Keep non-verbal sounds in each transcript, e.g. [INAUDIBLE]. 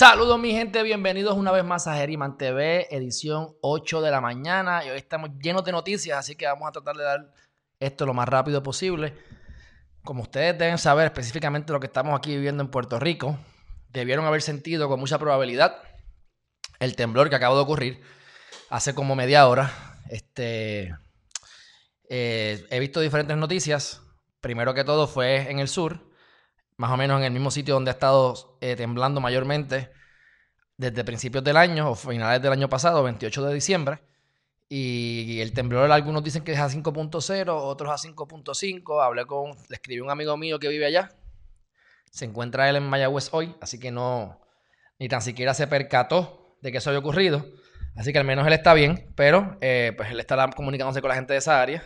Saludos mi gente, bienvenidos una vez más a Geriman TV, edición 8 de la mañana. Y hoy estamos llenos de noticias, así que vamos a tratar de dar esto lo más rápido posible. Como ustedes deben saber específicamente lo que estamos aquí viviendo en Puerto Rico, debieron haber sentido con mucha probabilidad el temblor que acaba de ocurrir hace como media hora. Este, eh, he visto diferentes noticias. Primero que todo fue en el sur, más o menos en el mismo sitio donde ha estado eh, temblando mayormente desde principios del año o finales del año pasado, 28 de diciembre. Y el temblor, algunos dicen que es a 5.0, otros a 5.5. Hablé con, le escribí a un amigo mío que vive allá. Se encuentra él en Mayagüez hoy, así que no, ni tan siquiera se percató de que eso había ocurrido. Así que al menos él está bien, pero eh, pues él estará comunicándose con la gente de esa área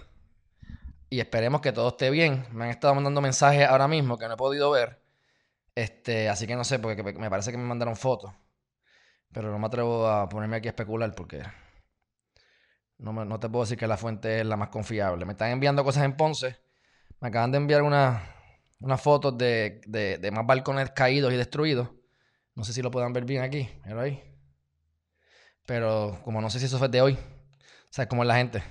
y esperemos que todo esté bien. Me han estado mandando mensajes ahora mismo que no he podido ver. Este, así que no sé, porque me parece que me mandaron fotos. Pero no me atrevo a ponerme aquí a especular porque no, no te puedo decir que la fuente es la más confiable. Me están enviando cosas en Ponce. Me acaban de enviar unas una fotos de, de, más balcones caídos y destruidos. No sé si lo puedan ver bien aquí. ahí. Pero como no sé si eso fue de hoy. O sea, como es la gente.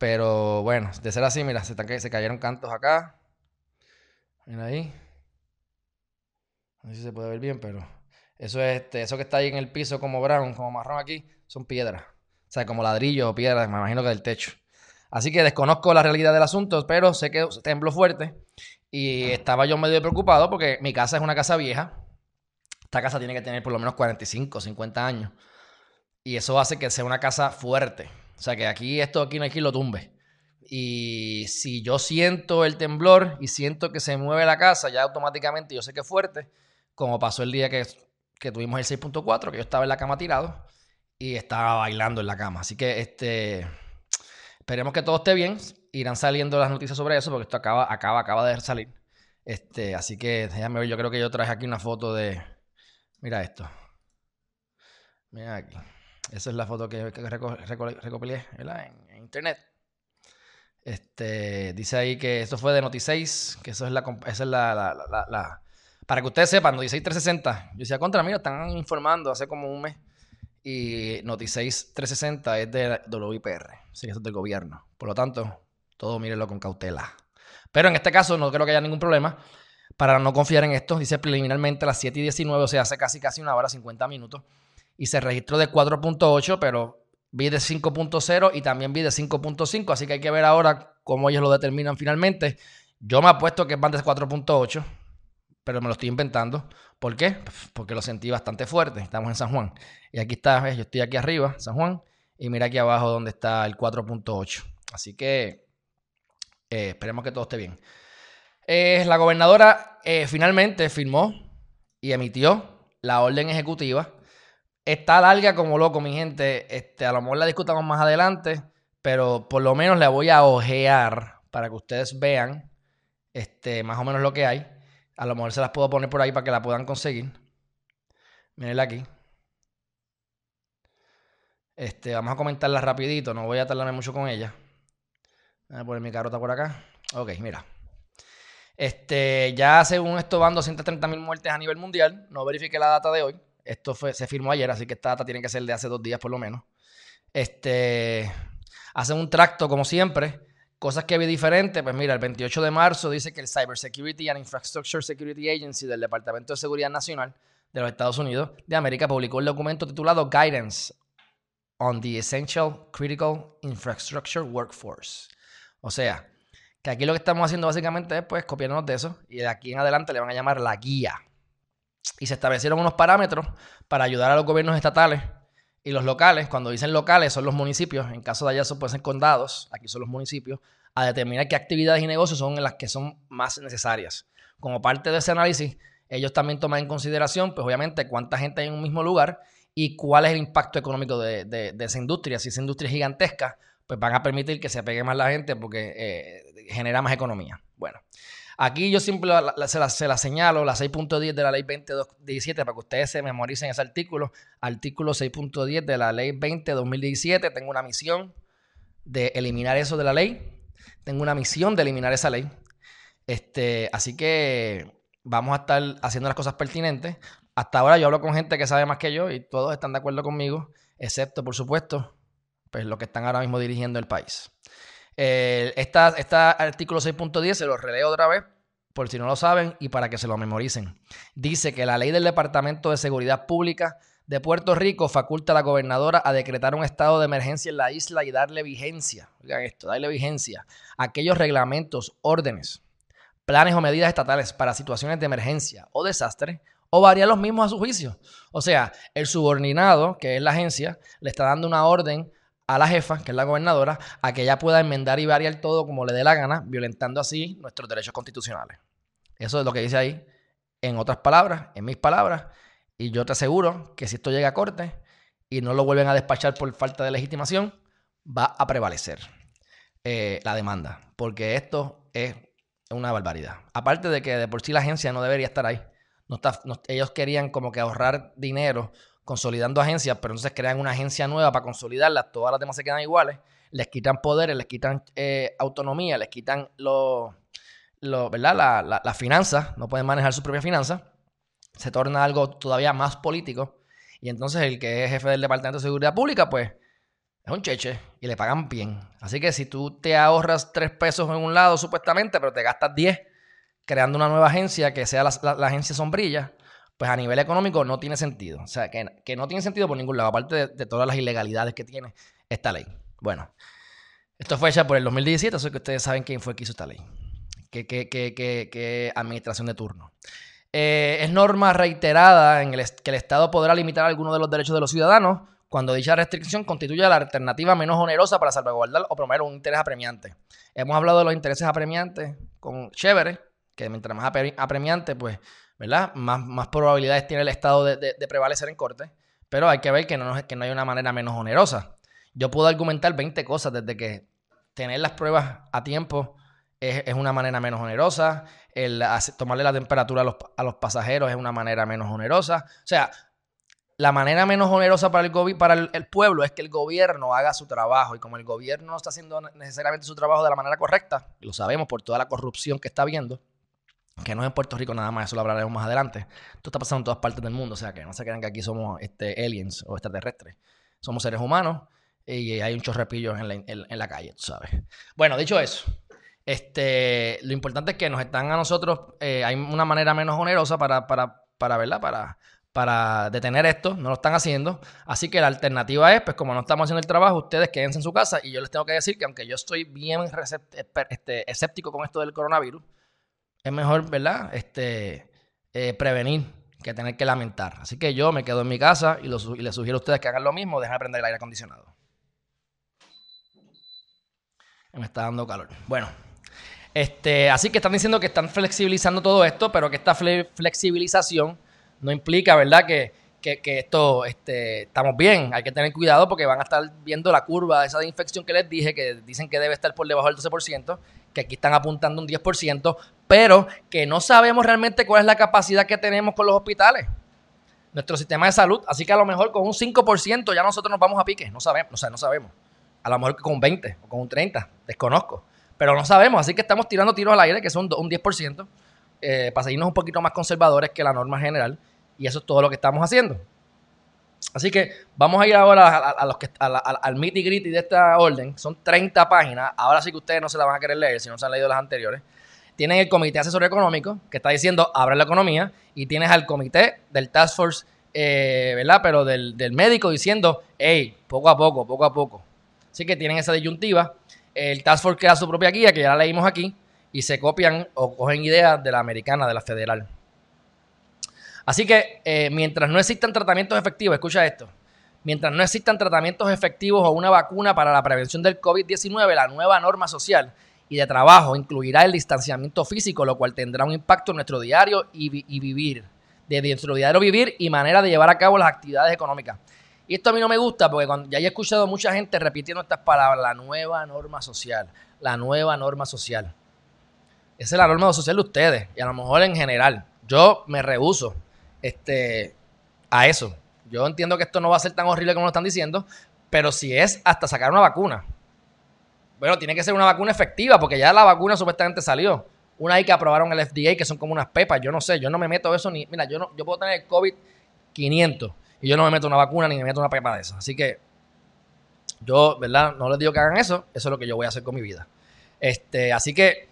Pero bueno, de ser así, mira, se, se cayeron cantos acá. Mira ahí. No sé si se puede ver bien, pero eso es este, eso que está ahí en el piso como brown, como marrón aquí, son piedras. O sea, como ladrillo o piedras, me imagino que del techo. Así que desconozco la realidad del asunto, pero sé que tembló fuerte y estaba yo medio preocupado porque mi casa es una casa vieja. Esta casa tiene que tener por lo menos 45, 50 años. Y eso hace que sea una casa fuerte. O sea que aquí esto aquí no hay quien lo tumbe. Y si yo siento el temblor y siento que se mueve la casa, ya automáticamente yo sé que es fuerte, como pasó el día que, que tuvimos el 6.4, que yo estaba en la cama tirado y estaba bailando en la cama. Así que este esperemos que todo esté bien. Irán saliendo las noticias sobre eso, porque esto acaba, acaba, acaba de salir. Este, así que déjame ver, yo creo que yo traje aquí una foto de. Mira esto. Mira aquí. Esa es la foto que, recopilé en, internet. Este, dice ahí que esto fue de Noti6, que eso es la, esa es la, para que ustedes sepan, Noti6 360. Yo decía, contra, mira, están informando hace como un mes. Y Noti6 360 es de WIPR, sí, eso es del gobierno. Por lo tanto, todo mírenlo con cautela. Pero en este caso no creo que haya ningún problema. Para no confiar en esto, dice preliminarmente a las 7 y 19, o sea, hace casi casi una hora, 50 minutos y se registró de 4.8, pero vi de 5.0 y también vi de 5.5, así que hay que ver ahora cómo ellos lo determinan finalmente. Yo me apuesto que van de 4.8, pero me lo estoy inventando. ¿Por qué? Porque lo sentí bastante fuerte. Estamos en San Juan. Y aquí está, yo estoy aquí arriba, San Juan, y mira aquí abajo donde está el 4.8. Así que eh, esperemos que todo esté bien. Eh, la gobernadora eh, finalmente firmó y emitió la orden ejecutiva Está larga como loco, mi gente. Este, a lo mejor la discutamos más adelante, pero por lo menos la voy a ojear para que ustedes vean este, más o menos lo que hay. A lo mejor se las puedo poner por ahí para que la puedan conseguir. Mírenla aquí. Este, vamos a comentarla rapidito, no voy a tardarme mucho con ella. Voy a poner mi carota por acá. Ok, mira. Este, ya según esto van 230 mil muertes a nivel mundial. No verifique la data de hoy. Esto fue, se firmó ayer, así que esta data tiene que ser de hace dos días por lo menos. Este, hacen un tracto como siempre. Cosas que vi diferentes, pues mira, el 28 de marzo dice que el Cybersecurity and Infrastructure Security Agency del Departamento de Seguridad Nacional de los Estados Unidos de América publicó el documento titulado Guidance on the Essential Critical Infrastructure Workforce. O sea, que aquí lo que estamos haciendo básicamente es pues copiarnos de eso y de aquí en adelante le van a llamar la guía y se establecieron unos parámetros para ayudar a los gobiernos estatales y los locales, cuando dicen locales son los municipios, en caso de allá pueden ser condados, aquí son los municipios, a determinar qué actividades y negocios son las que son más necesarias. Como parte de ese análisis, ellos también toman en consideración, pues obviamente, cuánta gente hay en un mismo lugar y cuál es el impacto económico de, esa industria. Si esa industria es gigantesca, pues van a permitir que se pegue más la gente porque eh, genera más economía. Bueno, aquí yo siempre se, la, señalo, la 6.10 de la ley 2017, para que ustedes se memoricen ese artículo. Artículo 6.10 de la ley 20-2017. Tengo una misión de eliminar eso de la ley. Tengo una misión de eliminar esa ley. Este, así que vamos a estar haciendo las cosas pertinentes. Hasta ahora yo hablo con gente que sabe más que yo y todos están de acuerdo conmigo, excepto, por supuesto, pues los que están ahora mismo dirigiendo el país. Eh, este artículo 6.10 se lo releo otra vez, por si no lo saben y para que se lo memoricen. Dice que la ley del Departamento de Seguridad Pública de Puerto Rico faculta a la gobernadora a decretar un estado de emergencia en la isla y darle vigencia, oigan esto, darle vigencia a aquellos reglamentos, órdenes, planes o medidas estatales para situaciones de emergencia o desastre o variar los mismos a su juicio. O sea, el subordinado, que es la agencia, le está dando una orden a la jefa, que es la gobernadora, a que ella pueda enmendar y variar todo como le dé la gana, violentando así nuestros derechos constitucionales. Eso es lo que dice ahí. En otras palabras, en mis palabras, y yo te aseguro que si esto llega a corte y no lo vuelven a despachar por falta de legitimación, va a prevalecer eh, la demanda, porque esto es una barbaridad. Aparte de que de por sí la agencia no debería estar ahí. ellos querían como que ahorrar dinero consolidando agencias, pero entonces crean una agencia nueva para consolidarlas, todas las demás se quedan iguales, les quitan poderes, les quitan eh, autonomía, les quitan los, ¿verdad? Las la, finanzas, no pueden manejar sus propias finanzas, se torna algo todavía más político, y entonces el que es jefe del Departamento de Seguridad Pública, pues es un cheche y le pagan bien. Así que si tú te ahorras tres pesos en un lado supuestamente, pero te gastas 10 creando una nueva agencia que sea la, la agencia sombrilla, pues a nivel económico no tiene sentido. O sea, que, no tiene sentido por ningún lado, aparte de, todas las ilegalidades que tiene esta ley. Bueno, esto fue hecha por el 2017, así que ustedes saben quién fue que hizo esta ley. ¿Qué, administración de turno? Eh, es norma reiterada en el que el Estado podrá limitar algunos de los derechos de los ciudadanos cuando dicha restricción constituye la alternativa menos onerosa para salvaguardar o promover un interés apremiante. Hemos hablado de los intereses apremiantes con Chévere, que mientras más apremiante, pues ¿verdad? Más, más probabilidades tiene el Estado de, prevalecer en corte, pero hay que ver que no, que no hay una manera menos onerosa. Yo puedo argumentar 20 cosas desde que tener las pruebas a tiempo es, una manera menos onerosa, el tomarle la temperatura a los, pasajeros es una manera menos onerosa. O sea, la manera menos onerosa para, el, para el, pueblo es que el gobierno haga su trabajo. Y como el gobierno no está haciendo necesariamente su trabajo de la manera correcta, lo sabemos por toda la corrupción que está habiendo, que no es en Puerto Rico nada más, eso lo hablaremos más adelante. Esto está pasando en todas partes del mundo, o sea que no se crean que aquí somos este, aliens o extraterrestres. Somos seres humanos y hay un chorrepillo en la, en, la calle, tú sabes. Bueno, dicho eso, este, lo importante es que nos están a nosotros, eh, hay una manera menos onerosa para, para, para, ¿verdad? Para, para detener esto, no lo están haciendo. Así que la alternativa es, pues como no estamos haciendo el trabajo, ustedes quédense en su casa y yo les tengo que decir que aunque yo estoy bien este, escéptico con esto del coronavirus, es mejor, ¿verdad? Este, eh, prevenir que tener que lamentar. Así que yo me quedo en mi casa y, les sugiero a ustedes que hagan lo mismo, dejen de prender el aire acondicionado. Me está dando calor. Bueno, este, así que están diciendo que están flexibilizando todo esto, pero que esta flexibilización no implica, ¿verdad? Que, que, esto este, estamos bien. Hay que tener cuidado porque van a estar viendo la curva de esa infección que les dije, que dicen que debe estar por debajo del 12%, que aquí están apuntando un 10%, pero que no sabemos realmente cuál es la capacidad que tenemos con los hospitales, nuestro sistema de salud. Así que a lo mejor con un 5% ya nosotros nos vamos a pique. No sabemos, o sea, no sabemos. A lo mejor con un 20 o con un 30, desconozco. Pero no sabemos, así que estamos tirando tiros al aire, que son un 10%, eh, para seguirnos un poquito más conservadores que la norma general. Y eso es todo lo que estamos haciendo. Así que vamos a ir ahora a, los que, al meet gritty de esta orden. Son 30 páginas. Ahora sí que ustedes no se la van a querer leer si no se han leído las anteriores. Tienen el Comité Asesor Económico, que está diciendo abra la economía. Y tienes al comité del Task Force, eh, ¿verdad? Pero del, médico diciendo, hey, poco a poco, poco a poco. Así que tienen esa disyuntiva. El Task Force queda su propia guía, que ya la leímos aquí. Y se copian o cogen ideas de la americana, de la federal. Así que eh, mientras no existan tratamientos efectivos, escucha esto, mientras no existan tratamientos efectivos o una vacuna para la prevención del COVID-19, la nueva norma social y de trabajo incluirá el distanciamiento físico, lo cual tendrá un impacto en nuestro diario y, vivir, de nuestro diario vivir y manera de llevar a cabo las actividades económicas. Y esto a mí no me gusta porque cuando, ya he escuchado mucha gente repitiendo estas palabras, la nueva norma social, la nueva norma social. Esa es la norma social de ustedes y a lo mejor en general. Yo me rehuso este, a eso. Yo entiendo que esto no va a ser tan horrible como lo están diciendo, pero si es hasta sacar una vacuna. Bueno, tiene que ser una vacuna efectiva porque ya la vacuna supuestamente salió. Una ahí que aprobaron el FDA que son como unas pepas. Yo no sé, yo no me meto eso ni. Mira, yo, no, yo puedo tener el COVID 500 y yo no me meto una vacuna ni me meto una pepa de eso. Así que yo, ¿verdad? No les digo que hagan eso. Eso es lo que yo voy a hacer con mi vida. Este, así que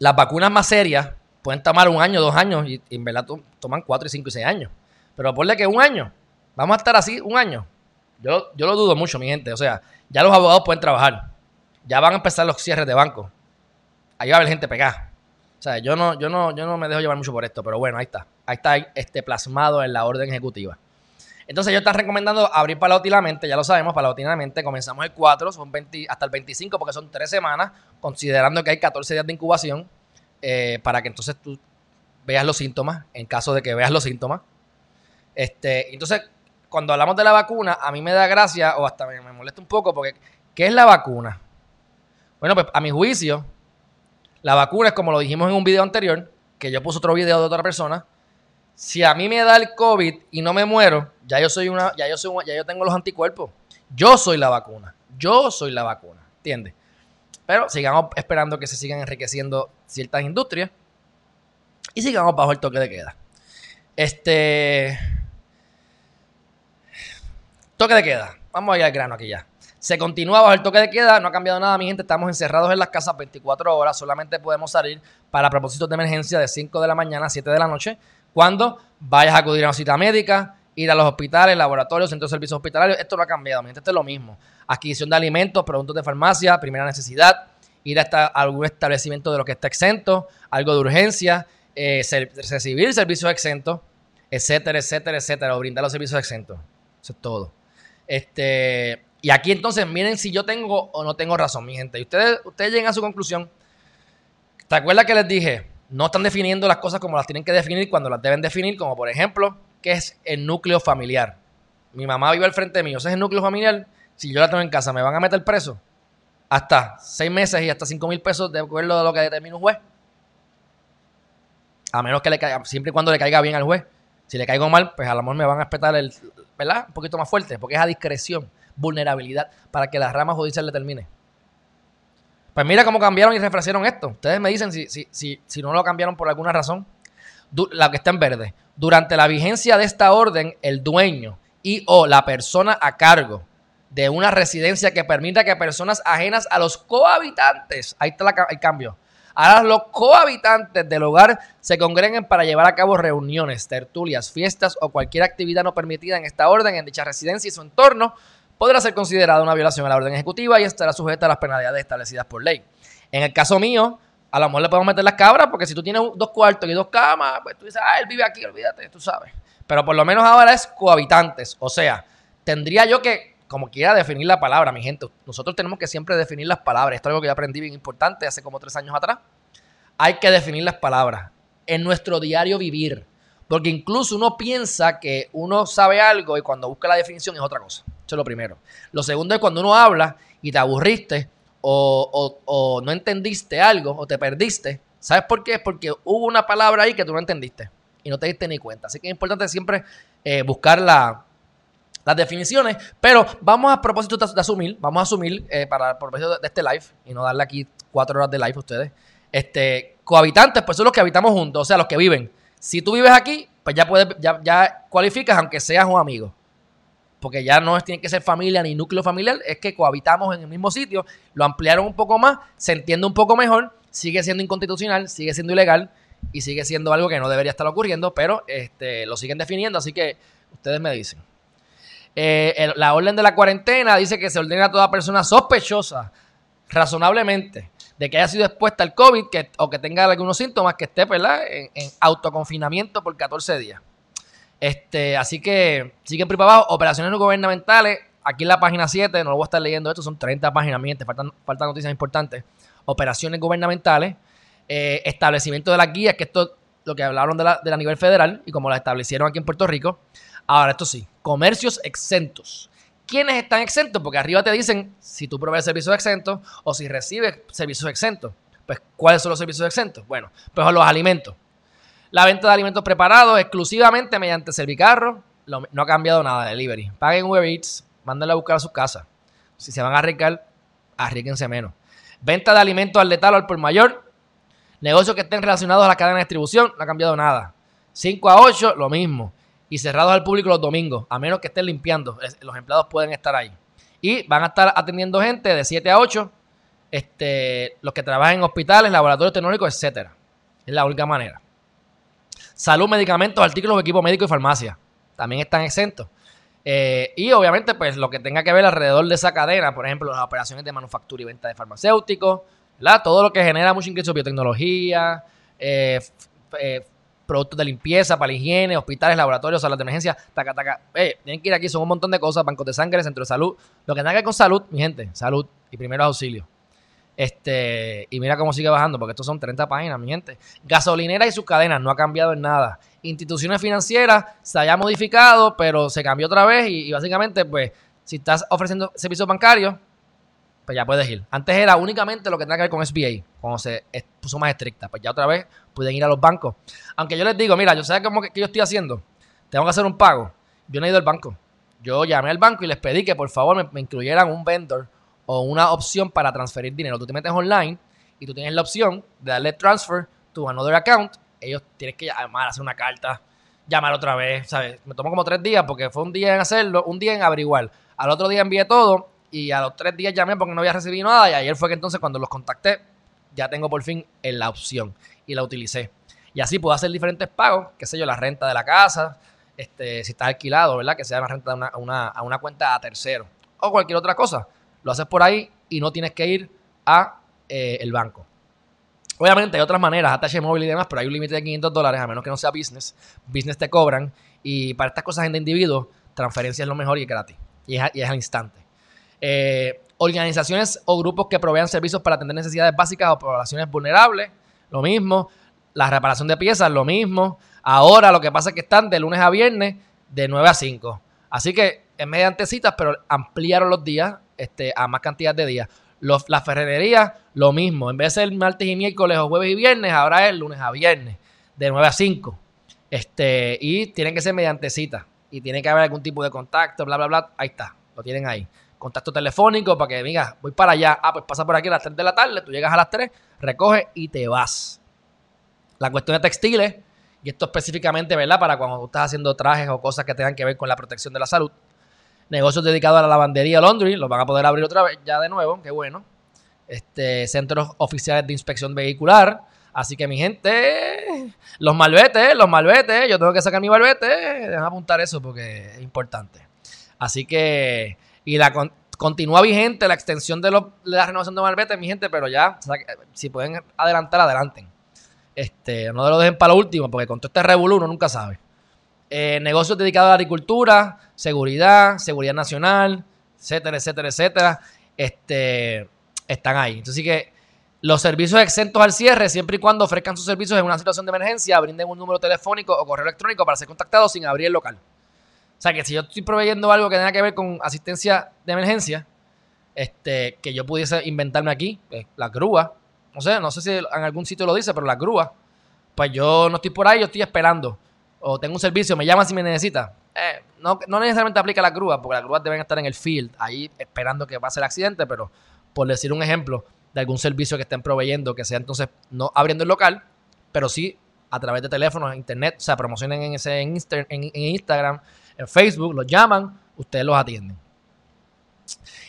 las vacunas más serias pueden tomar un año, dos años y, en verdad toman cuatro y cinco y seis años. Pero ponle que un año. Vamos a estar así un año. Yo, yo lo dudo mucho, mi gente. O sea, ya los abogados pueden trabajar. Ya van a empezar los cierres de banco. Ahí va a haber gente pegada. O sea, yo no, yo no, yo no me dejo llevar mucho por esto, pero bueno, ahí está. Ahí está este plasmado en la orden ejecutiva. Entonces ellos están recomendando abrir paulatinamente, ya lo sabemos, paulatinamente. Comenzamos el 4, son 20, hasta el 25 porque son 3 semanas, considerando que hay 14 días de incubación, eh, para que entonces tú veas los síntomas, en caso de que veas los síntomas. Este, entonces, cuando hablamos de la vacuna, a mí me da gracia, o hasta me, molesta un poco, porque ¿qué es la vacuna? Bueno, pues a mi juicio, la vacuna es como lo dijimos en un video anterior, que yo puse otro video de otra persona. Si a mí me da el COVID y no me muero, ya yo soy una, ya yo soy, ya yo tengo los anticuerpos. Yo soy la vacuna. Yo soy la vacuna. ¿Entiendes? Pero sigamos esperando que se sigan enriqueciendo ciertas industrias y sigamos bajo el toque de queda. Este. Toque de queda. Vamos a ir al grano aquí ya. Se continúa bajo el toque de queda, no ha cambiado nada, mi gente. Estamos encerrados en las casas 24 horas. Solamente podemos salir para propósitos de emergencia de 5 de la mañana a 7 de la noche. Cuando vayas a acudir a una cita médica, ir a los hospitales, laboratorios, centros de servicios hospitalarios. Esto no ha cambiado, mi gente. Esto es lo mismo. Adquisición de alimentos, productos de farmacia, primera necesidad. Ir a, algún establecimiento de lo que está exento, algo de urgencia, eh, recibir servicios exentos, etcétera, etcétera, etcétera. O brindar los servicios exentos. Eso es todo. Este, y aquí entonces miren si yo tengo o no tengo razón, mi gente. Y ustedes, ustedes llegan a su conclusión. ¿Te acuerdas que les dije? No están definiendo las cosas como las tienen que definir cuando las deben definir, como por ejemplo, ¿qué es el núcleo familiar? Mi mamá vive al frente mío, ese es el núcleo familiar. Si yo la tengo en casa, ¿me van a meter preso? Hasta seis meses y hasta cinco mil pesos de acuerdo a lo que determine un juez. A menos que le caiga, siempre y cuando le caiga bien al juez. Si le caigo mal, pues a lo mejor me van a respetar el, ¿verdad? Un poquito más fuerte, porque es a discreción vulnerabilidad para que la rama judicial le termine. Pues mira cómo cambiaron y refrescaron esto. Ustedes me dicen si, si, si, si no lo cambiaron por alguna razón. la que está en verde. Durante la vigencia de esta orden, el dueño y o la persona a cargo de una residencia que permita que personas ajenas a los cohabitantes, ahí está el cambio, ahora los cohabitantes del hogar se congreguen para llevar a cabo reuniones, tertulias, fiestas o cualquier actividad no permitida en esta orden en dicha residencia y su entorno, podrá ser considerada una violación a la orden ejecutiva y estará sujeta a las penalidades establecidas por ley. En el caso mío, a lo mejor le podemos meter las cabras porque si tú tienes dos cuartos y dos camas, pues tú dices, ah, él vive aquí, olvídate, tú sabes. Pero por lo menos ahora es cohabitantes. O sea, tendría yo que, como quiera, definir la palabra, mi gente. Nosotros tenemos que siempre definir las palabras. Esto es algo que yo aprendí bien importante hace como tres años atrás. Hay que definir las palabras en nuestro diario vivir. Porque incluso uno piensa que uno sabe algo y cuando busca la definición es otra cosa. Eso es lo primero. Lo segundo es cuando uno habla y te aburriste o, no entendiste algo o te perdiste. ¿Sabes por qué? Es porque hubo una palabra ahí que tú no entendiste y no te diste ni cuenta. Así que es importante siempre eh, buscar las definiciones. Pero vamos a propósito de, asumir, vamos a asumir eh, para propósito de, este live y no darle aquí cuatro horas de live a ustedes. Este, cohabitantes, pues son los que habitamos juntos, o sea, los que viven. Si tú vives aquí, pues ya, puedes, ya, ya cualificas aunque seas un amigo. Porque ya no tiene que ser familia ni núcleo familiar, es que cohabitamos en el mismo sitio, lo ampliaron un poco más, se entiende un poco mejor, sigue siendo inconstitucional, sigue siendo ilegal y sigue siendo algo que no debería estar ocurriendo, pero este, lo siguen definiendo, así que ustedes me dicen. Eh, la orden de la cuarentena dice que se ordena a toda persona sospechosa, razonablemente, de que haya sido expuesta al COVID o que tenga algunos síntomas, que esté En, en, autoconfinamiento por 14 días. Este, así que siguen por abajo. Operaciones no gubernamentales. Aquí en la página 7, no lo voy a estar leyendo esto, son 30 páginas, miente, faltan, faltan noticias importantes. Operaciones gubernamentales. Eh, establecimiento de las guías, que esto lo que hablaron de la, de la nivel federal y como la establecieron aquí en Puerto Rico. Ahora, esto sí, comercios exentos. ¿Quiénes están exentos? Porque arriba te dicen si tú provees servicios exentos o si recibes servicios exentos. Pues, ¿cuáles son los servicios exentos? Bueno, pues los alimentos. La venta de alimentos preparados exclusivamente mediante Servicarro. no ha cambiado nada de delivery. Paguen Uber Eats, mándenla a buscar a su casa. Si se van a arriesgar, arriesguense menos. Venta de alimentos al letal o al por mayor. Negocios que estén relacionados a la cadena de distribución, no ha cambiado nada. 5 a 8, lo mismo. Y cerrados al público los domingos, a menos que estén limpiando. Los empleados pueden estar ahí. Y van a estar atendiendo gente de 7 a 8, este, los que trabajan en hospitales, laboratorios tecnológicos, etcétera. Es la única manera. Salud, medicamentos, artículos, equipo médico y farmacia. También están exentos. Eh, y obviamente, pues lo que tenga que ver alrededor de esa cadena, por ejemplo, las operaciones de manufactura y venta de farmacéuticos, todo lo que genera mucho ingreso, biotecnología, eh, eh, productos de limpieza para la higiene, hospitales, laboratorios, salas de emergencia, taca, taca. tienen que ir aquí, son un montón de cosas, bancos de sangre, centro de salud. Lo que tenga que ver con salud, mi gente, salud y primeros auxilios. Este, y mira cómo sigue bajando, porque estos son 30 páginas, mi gente. Gasolinera y sus cadenas, no ha cambiado en nada instituciones financieras se haya modificado, pero se cambió otra vez y, básicamente, pues, si estás ofreciendo servicios bancarios, pues ya puedes ir. Antes era únicamente lo que tenía que ver con SBA, cuando se puso más estricta. Pues ya otra vez pueden ir a los bancos. Aunque yo les digo, mira, yo sé cómo que, yo estoy haciendo. Tengo que hacer un pago. Yo no he ido al banco. Yo llamé al banco y les pedí que por favor me, incluyeran un vendor o una opción para transferir dinero. Tú te metes online y tú tienes la opción de darle transfer to another account ellos tienes que llamar, hacer una carta, llamar otra vez, ¿sabes? Me tomó como tres días porque fue un día en hacerlo, un día en averiguar. Al otro día envié todo y a los tres días llamé porque no había recibido nada y ayer fue que entonces cuando los contacté ya tengo por fin la opción y la utilicé. Y así puedo hacer diferentes pagos, qué sé yo, la renta de la casa, este, si está alquilado, ¿verdad? Que sea la renta de una, a una cuenta a tercero o cualquier otra cosa. Lo haces por ahí y no tienes que ir a eh, el banco. Obviamente hay otras maneras, ATH móvil y demás, pero hay un límite de 500 dólares, a menos que no sea business. Business te cobran y para estas cosas en de individuo, transferencia es lo mejor y es gratis. Y es, al instante. Eh, organizaciones o grupos que provean servicios para atender necesidades básicas o poblaciones vulnerables, lo mismo. La reparación de piezas, lo mismo. Ahora lo que pasa es que están de lunes a viernes de 9 a 5. Así que es mediante citas, pero ampliaron los días este, a más cantidad de días. Los, la ferretería, lo mismo. En vez de ser martes y miércoles o jueves y viernes, ahora es lunes a viernes, de 9 a 5. Este, y tienen que ser mediante cita. Y tiene que haber algún tipo de contacto, bla, bla, bla. Ahí está, lo tienen ahí. Contacto telefónico para que digas, voy para allá. Ah, pues pasa por aquí a las 3 de la tarde, tú llegas a las 3, recoges y te vas. La cuestión de textiles, y esto específicamente, ¿verdad? Para cuando tú estás haciendo trajes o cosas que tengan que ver con la protección de la salud negocios dedicados a la lavandería, laundry, los van a poder abrir otra vez ya de nuevo, qué bueno. Este, centros oficiales de inspección vehicular. Así que mi gente, los malvetes, los malvetes, yo tengo que sacar mi malvete, dejan apuntar eso porque es importante. Así que, y la continúa vigente la extensión de, la renovación de malvetes, mi gente, pero ya, si pueden adelantar, adelanten. Este, no lo dejen para lo último, porque con todo este revolú uno nunca sabe. Eh, negocios dedicados a la agricultura, seguridad, seguridad nacional, etcétera, etcétera, etcétera, este, están ahí. Entonces, que los servicios exentos al cierre, siempre y cuando ofrezcan sus servicios en una situación de emergencia, brinden un número telefónico o correo electrónico para ser contactados sin abrir el local. O sea, que si yo estoy proveyendo algo que tenga que ver con asistencia de emergencia, este, que yo pudiese inventarme aquí, pues, la grúa, no sé, no sé si en algún sitio lo dice, pero la grúa, pues yo no estoy por ahí, yo estoy esperando. O tengo un servicio, me llaman si me necesita. Eh, no, necesariamente aplica la grúa, porque las grúas deben estar en el field, ahí esperando que pase el accidente, pero por decir un ejemplo de algún servicio que estén proveyendo, que sea entonces no abriendo el local, pero sí a través de teléfonos, internet, o sea, promocionen en, ese, en, Instagram, en Facebook, los llaman, ustedes los atienden.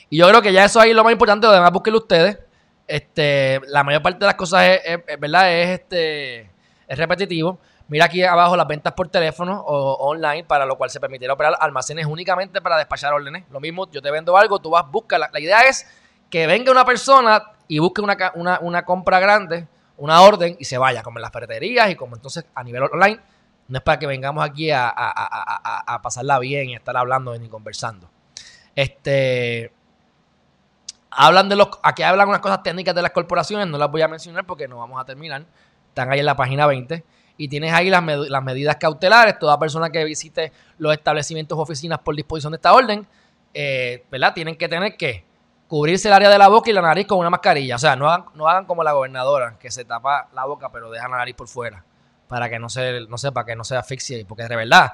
Y yo creo que ya eso ahí es lo más importante, lo demás búsquenlo ustedes. Este, la mayor parte de las cosas es, ¿verdad? Es este es repetitivo. Mira aquí abajo las ventas por teléfono o online, para lo cual se permitirá operar almacenes únicamente para despachar órdenes. Lo mismo, yo te vendo algo, tú vas, busca. La, la idea es que venga una persona y busque una, compra grande, una orden y se vaya, como en las ferreterías y como entonces a nivel online. No es para que vengamos aquí a, a pasarla bien y estar hablando ni conversando. Este. Hablan de los. Aquí hablan unas cosas técnicas de las corporaciones, no las voy a mencionar porque no vamos a terminar. Están ahí en la página 20 y tienes ahí las, las medidas cautelares. Toda persona que visite los establecimientos o oficinas por disposición de esta orden, eh, ¿verdad? Tienen que tener que cubrirse el área de la boca y la nariz con una mascarilla. O sea, no hagan, no hagan como la gobernadora, que se tapa la boca pero deja la nariz por fuera, para que no se, no sepa que no se asfixie, porque de verdad,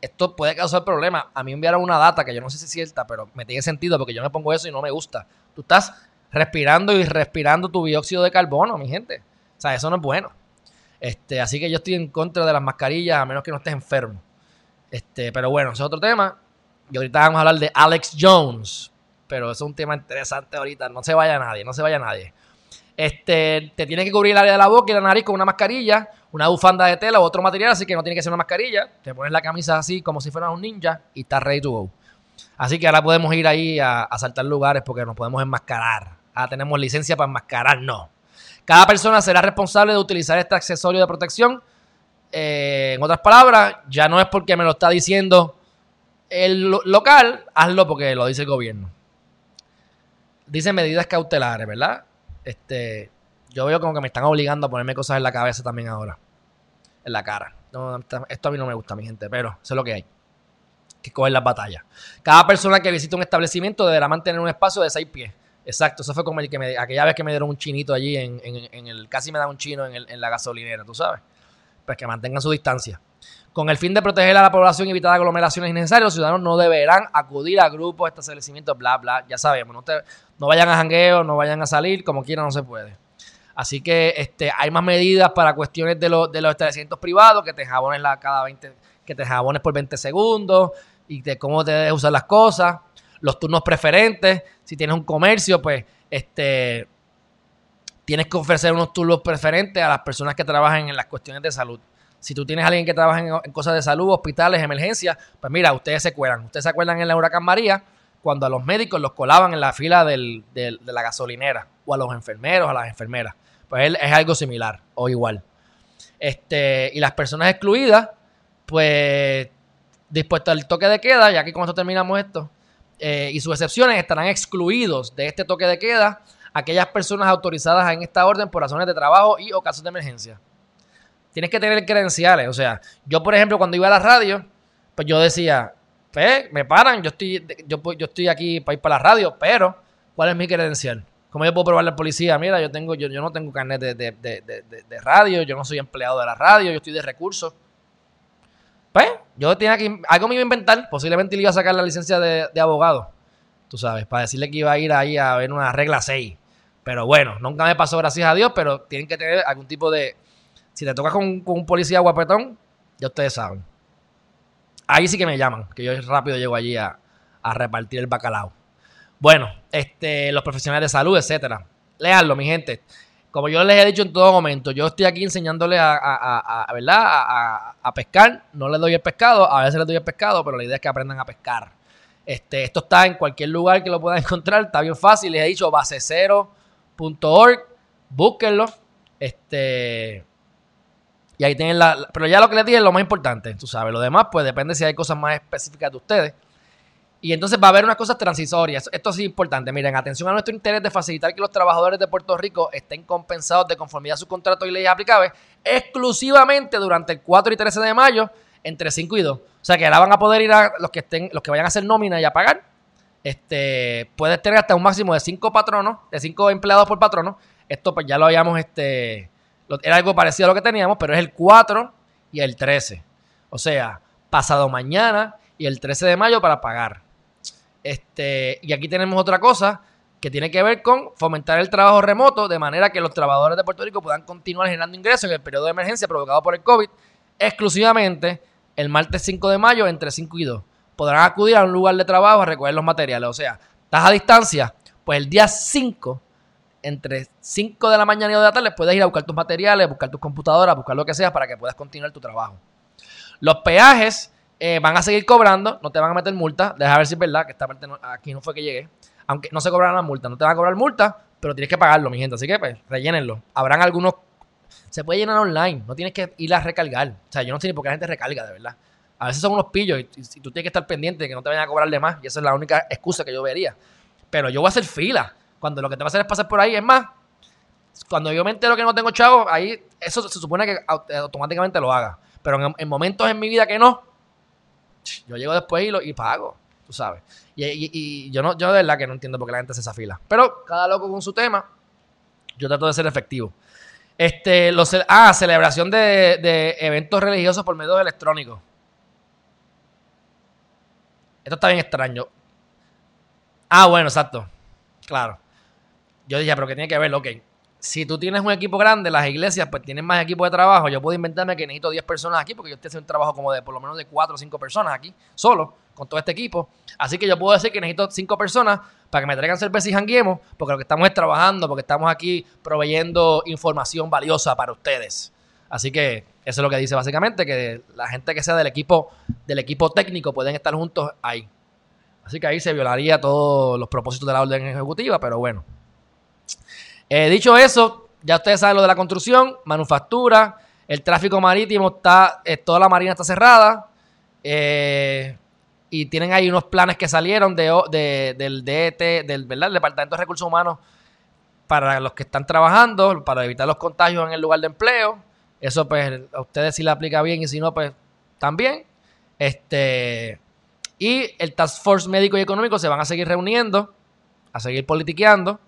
esto puede causar problemas. A mí enviaron una data que yo no sé si es cierta, pero me tiene sentido porque yo me pongo eso y no me gusta. Tú estás respirando y respirando tu dióxido de carbono, mi gente. O sea, eso no es bueno. Este, así que yo estoy en contra de las mascarillas, a menos que no estés enfermo. Este, pero bueno, ese es otro tema. Y ahorita vamos a hablar de Alex Jones. Pero eso es un tema interesante ahorita. No se vaya nadie, no se vaya nadie. Este, te tiene que cubrir el área de la boca y la nariz con una mascarilla, una bufanda de tela u otro material, así que no tiene que ser una mascarilla. Te pones la camisa así como si fueras un ninja y estás ready to go. Así que ahora podemos ir ahí a, saltar lugares porque nos podemos enmascarar. Ahora tenemos licencia para enmascarar, no. Cada persona será responsable de utilizar este accesorio de protección. Eh, en otras palabras, ya no es porque me lo está diciendo el local, hazlo porque lo dice el gobierno. Dice medidas cautelares, ¿verdad? Este, yo veo como que me están obligando a ponerme cosas en la cabeza también ahora. En la cara. esto a mí no me gusta, mi gente, pero eso es lo que hay. Que coger las batallas. Cada persona que visite un establecimiento deberá mantener un espacio de 6 pies Exacto, eso fue como el que me, aquella vez que me dieron un chinito allí en, el, casi me da un chino en, la gasolinera, tú sabes. Pues que mantengan su distancia. Con el fin de proteger a la población y evitar aglomeraciones innecesarias, los ciudadanos no deberán acudir a grupos, establecimientos, bla, bla, ya sabemos. No, no vayan a jangueo, no vayan a salir, como quieran no se puede. Así que este, hay más medidas para cuestiones de, los establecimientos privados, que te jabones la, cada 20, que te jabones por 20 segundos y de cómo te debes usar las cosas los turnos preferentes. Si tienes un comercio, pues este tienes que ofrecer unos turnos preferentes a las personas que trabajan en las cuestiones de salud. Si tú tienes a alguien que trabaja en, cosas de salud, hospitales, emergencias, pues mira, ustedes se acuerdan. Ustedes se acuerdan en la huracán María, cuando a los médicos los colaban en la fila de la gasolinera, o a los enfermeros, a las enfermeras. Pues es algo similar o igual. Este, y las personas excluidas, pues dispuesto al toque de queda, ya que con esto terminamos esto, eh, y sus excepciones estarán excluidos de este toque de queda aquellas personas autorizadas en esta orden por razones de trabajo y o casos de emergencia. Tienes que tener credenciales. O sea, yo, por ejemplo, cuando iba a la radio, pues yo decía, pues, me paran, yo estoy, yo, yo estoy aquí para ir para la radio, pero ¿cuál es mi credencial? ¿Cómo yo puedo probarle al policía? Mira, yo tengo, yo, yo no tengo carnet de, de, de, radio, yo no soy empleado de la radio, yo estoy de recursos. Pues, yo tenía que. Algo me iba a inventar. Posiblemente le iba a sacar la licencia de, abogado. Tú sabes, para decirle que iba a ir ahí a ver una regla 6. Pero bueno, nunca me pasó, gracias a Dios, pero tienen que tener algún tipo de. Si te tocas con, un policía guapetón, ya ustedes saben. Ahí sí que me llaman, que yo rápido llego allí a, a repartir el bacalao. Bueno, este, los profesionales de salud, etcétera. Leanlo, mi gente como yo les he dicho en todo momento, yo estoy aquí enseñándoles a, ¿verdad? A, pescar. No les doy el pescado, a veces les doy el pescado, pero la idea es que aprendan a pescar. Este, esto está en cualquier lugar que lo puedan [LAUGHS] encontrar, está bien fácil. Les he dicho basecero.org, búsquenlo. Este, y ahí tienen la. Pero ya lo que les dije es lo más importante, tú sabes. Lo demás, pues depende si hay cosas más específicas de ustedes. Y entonces va a haber unas cosas transitorias. Esto es importante. Miren, atención a nuestro interés de facilitar que los trabajadores de Puerto Rico estén compensados de conformidad a sus contratos y leyes aplicables exclusivamente durante el 4 y 13 de mayo entre 5 y 2. O sea que ahora van a poder ir a los que estén, los que vayan a hacer nómina y a pagar. Este, puedes tener hasta un máximo de 5 patronos, de 5 empleados por patrono. Esto pues ya lo habíamos, este, era algo parecido a lo que teníamos, pero es el 4 y el 13. O sea, pasado mañana y el 13 de mayo para pagar. Este, y aquí tenemos otra cosa que tiene que ver con fomentar el trabajo remoto de manera que los trabajadores de Puerto Rico puedan continuar generando ingresos en el periodo de emergencia provocado por el COVID exclusivamente el martes 5 de mayo entre 5 y 2. Podrán acudir a un lugar de trabajo a recoger los materiales. O sea, estás a distancia, pues el día 5, entre 5 de la mañana y 2 de la tarde, puedes ir a buscar tus materiales, buscar tus computadoras, buscar lo que sea para que puedas continuar tu trabajo. Los peajes eh, van a seguir cobrando, no te van a meter multa. Deja ver si es verdad que esta parte aquí no fue que llegué. Aunque no se cobrarán las multas, no te van a cobrar multa, pero tienes que pagarlo, mi gente. Así que, pues, rellénenlo. Habrán algunos. Se puede llenar online, no tienes que ir a recargar. O sea, yo no sé ni por qué la gente recarga, de verdad. A veces son unos pillos y, tú tienes que estar pendiente de que no te vayan a cobrar de más. Y esa es la única excusa que yo vería. Pero yo voy a hacer fila. Cuando lo que te va a hacer es pasar por ahí, es más, Cuando yo me entero que no tengo chavo, ahí eso se supone que automáticamente lo haga. Pero en, momentos en mi vida que no, yo llego después y, lo, y pago, tú sabes. Y, yo no, yo de verdad que no entiendo por qué la gente hace esa fila. Pero cada loco con su tema, yo trato de ser efectivo. Este, los, ah, celebración de, de eventos religiosos por medios electrónicos. Esto está bien extraño. Ah, bueno, exacto. Claro. Yo dije, pero ¿qué tiene que ver? Ok. Si tú tienes un equipo grande, las iglesias pues tienen más equipo de trabajo. Yo puedo inventarme que necesito 10 personas aquí porque yo estoy haciendo un trabajo como de por lo menos de 4 o 5 personas aquí, solo, con todo este equipo. Así que yo puedo decir que necesito 5 personas para que me traigan cerveza y janguemos, porque lo que estamos es trabajando, porque estamos aquí proveyendo información valiosa para ustedes. Así que eso es lo que dice básicamente, que la gente que sea del equipo, del equipo técnico pueden estar juntos ahí. Así que ahí se violaría todos los propósitos de la orden ejecutiva, pero bueno. Eh, dicho eso, ya ustedes saben lo de la construcción, manufactura, el tráfico marítimo está, eh, toda la marina está cerrada. Eh, y tienen ahí unos planes que salieron de, del DET, del, ¿verdad? Departamento de Recursos Humanos, para los que están trabajando, para evitar los contagios en el lugar de empleo. Eso pues a ustedes sí le aplica bien y si no, pues también. Este, y el Task Force Médico y Económico se van a seguir reuniendo, a seguir politiqueando.